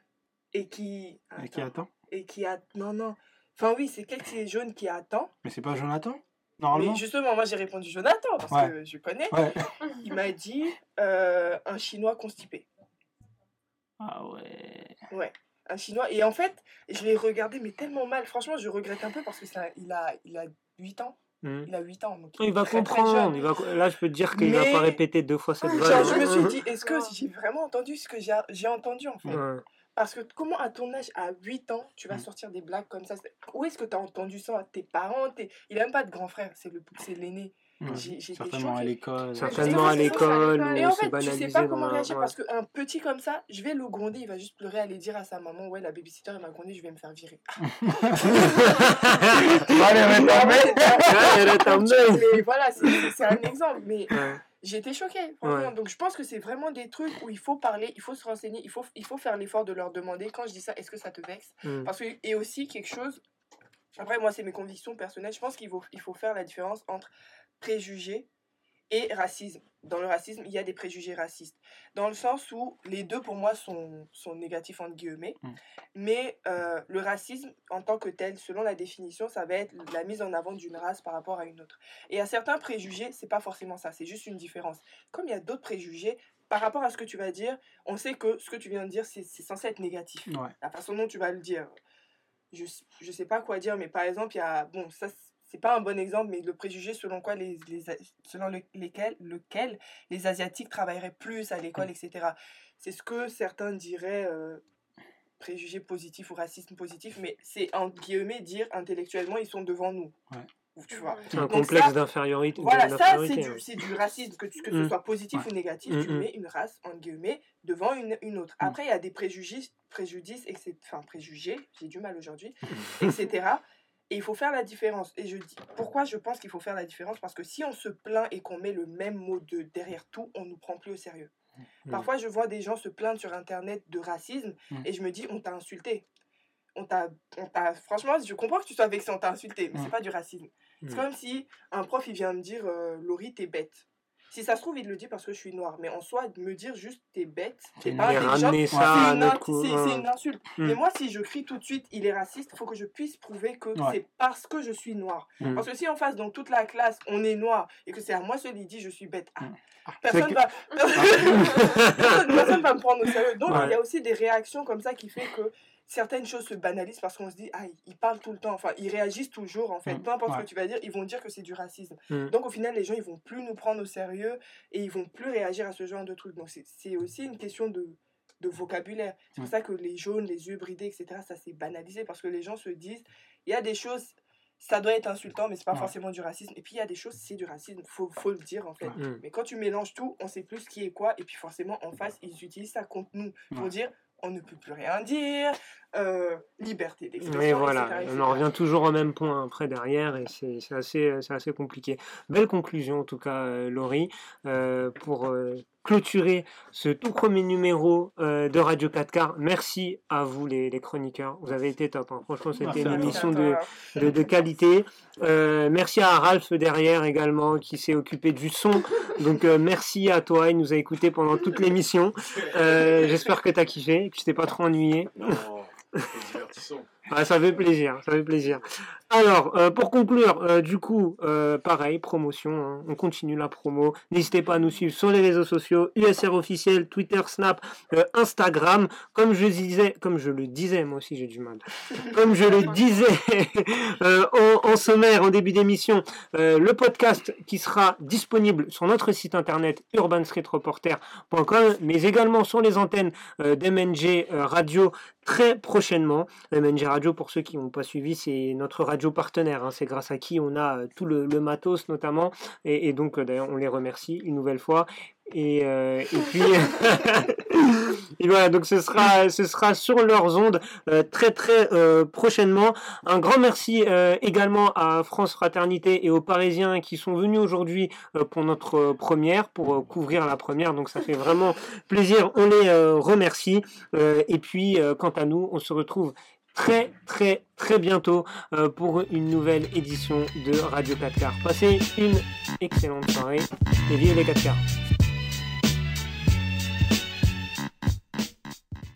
et qui. Et qui attend Et qui a. Non, non. Enfin, oui, c'est qu'est-ce qui est jaune qui attend. Mais c'est pas Jonathan Normalement Mais justement, moi j'ai répondu Jonathan parce Ouais. que je connais. Ouais. Il m'a dit euh, un chinois constipé. Ah ouais. Ouais, un chinois. Et en fait, je l'ai regardé, mais tellement mal. Franchement, je regrette un peu parce que ça, il, a, il a 8 ans. Mhm. Il a 8 ans. Donc Il va très, très comprendre. jeune. Il va... Là, je peux te dire qu'il va Mais- pas répéter deux fois cette Genre, vanne. je me suis hein. dit, est-ce que j'ai vraiment entendu ce que j'ai entendu en fait? Ouais. Parce que comment à ton âge, à 8 ans, tu vas Mm. sortir des blagues comme ça? Où est-ce que tu as entendu ça? Tes parents t'es- Il a même pas de grand frère, c'est le- Mm. Certainement à l'école. Certainement à l'école. Et en fait, tu sais pas comment réagir ouais. parce qu'un petit comme ça, je vais le gronder, il va juste pleurer, aller dire à sa maman Ouais, la babysitter elle m'a grondé, je vais me faire virer. Maintenant, mais- voilà, c'est un exemple. Mais Ouais. j'ai été choquée, franchement. Ouais. Donc je pense que c'est vraiment des trucs où il faut parler, il faut se renseigner, il faut, il faut faire l'effort de leur demander quand je dis ça, est-ce que ça te vexe? Mhm. Parce que, et aussi quelque chose, après moi c'est mes convictions personnelles, je pense qu'il faut, il faut faire la différence entre préjugés et racisme. Dans le racisme, il y a des préjugés racistes. Dans le sens où les deux pour moi sont, sont négatifs entre guillemets, Mm. mais euh, le racisme en tant que tel, selon la définition, ça va être la mise en avant d'une race par rapport à une autre. Et à certains préjugés, c'est pas forcément ça, c'est juste une différence. Comme il y a d'autres préjugés, par rapport à ce que tu vas dire, on sait que ce que tu viens de dire, c'est censé être négatif. Ouais. La façon dont tu vas le dire. Je, je sais pas quoi dire, mais par exemple, il y a. Bon, ça, c'est pas un bon exemple, mais le préjugé selon quoi les, les selon le- lesquels, lequel les Asiatiques travailleraient plus à l'école, etc. C'est ce que certains diraient. euh, préjugé positif ou racisme positif, mais c'est en guillemets dire intellectuellement ils sont devant nous. Ouais. Tu vois. C'est un Donc complexe ça, d'infériorité. Voilà, ça d'infériorité, c'est du, c'est du racisme, que, tu- que ce Mm. soit positif Ouais. ou négatif, Mm, tu mm. mets une race, en guillemets, devant une, une autre. Après, il y a des préjugés, préjudices, etc. Enfin, préjugés, j'ai du mal aujourd'hui, etc. Et il faut faire la différence. Et je dis, pourquoi je pense qu'il faut faire la différence? Parce que si on se plaint et qu'on met le même mot de derrière tout, on nous prend plus au sérieux. Mm. Parfois, je vois des gens se plaindre sur Internet de racisme Mm. et je me dis, on t'a insulté. On t'a, on t'a, franchement, je comprends que tu sois vexé, on t'a insulté, mais Mm. c'est pas du racisme. C'est Mm. comme si un prof, il vient me dire, euh, Laurie, t'es bête. Si ça se trouve, il le dit parce que je suis noire. Mais en soi, me dire juste, t'es bête, C'est t'es une- pas Et c'est une, in- insulte. Mm. Mais moi, si je crie tout de suite, il est raciste, il faut que je puisse prouver que Ouais. c'est parce que je suis noire. Mm. Parce que si en face, dans toute la classe, on est noir et que c'est à moi celui qui dit je suis bête, ah, Mm. personne, C'est va, personne, personne va me prendre au sérieux. Donc, Ouais. il y a aussi des réactions comme ça qui fait que certaines choses se banalisent parce qu'on se dit, ah, ils parlent tout le temps, enfin, ils réagissent toujours, en fait. Mm. Peu importe ce que tu vas dire, ils vont dire que c'est du racisme. Mm. Donc, au final, les gens, ils vont plus nous prendre au sérieux et ils vont plus réagir à ce genre de trucs. Donc, c'est- aussi une question de de vocabulaire. C'est pour Mm. ça que les jaunes, les yeux bridés, etc., ça s'est banalisé parce que les gens se disent, il y a des choses, ça doit être insultant, mais c'est pas Ouais. forcément du racisme. Et puis il y a des choses, c'est du racisme, faut, faut le dire en fait. Mm. Mais quand tu mélanges tout, on sait plus qui est quoi, et puis forcément en face, ils utilisent ça contre nous pour Ouais. dire, on ne peut plus rien dire, euh, liberté d'expression. Mais voilà, etc., on en revient toujours au même point après derrière et c'est assez, c'est assez compliqué. Belle conclusion en tout cas, euh, Laurie, euh, pour euh, clôturer ce tout premier numéro euh, de Radio 4 Car. Merci à vous les, les chroniqueurs, vous avez été top. hein. Franchement, c'était une émission de, toi. de, de qualité. Euh, merci à Ralph derrière également qui s'est occupé du son. Donc euh, merci à toi, il nous a écouté pendant toute l'émission. Euh, J'espère que tu as kiffé, que tu t'es pas trop ennuyé. Non, divertissant. Ça fait plaisir, ça fait plaisir. Alors, euh, pour conclure, euh, du coup, euh, pareil, promotion, hein, on continue la promo. N'hésitez pas à nous suivre sur les réseaux sociaux, USR officiel, Twitter, Snap, Instagram. Comme je disais, comme je le disais, moi aussi j'ai du mal. Comme je le disais en, en sommaire, en début d'émission, le podcast qui sera disponible sur notre site internet urbanstreetreporter.com, mais également sur les antennes d'MNG Radio très prochainement. MNG Radio, pour ceux qui n'ont pas suivi, c'est notre radio partenaire. hein. C'est grâce à qui on a euh, tout le, matos notamment. Et, donc, euh, d'ailleurs, on les remercie une nouvelle fois. Et, euh, puis, Et voilà, donc ce sera, ce sera sur leurs ondes très très prochainement. Un grand merci également à France Fraternité et aux Parisiens qui sont venus aujourd'hui pour notre première, pour couvrir la première. Donc ça fait vraiment plaisir. On les remercie. Et puis, quant à nous, on se retrouve très très très bientôt euh, pour une nouvelle édition de Radio 4 Quarts. Passez une excellente soirée et vive les 4 quarts.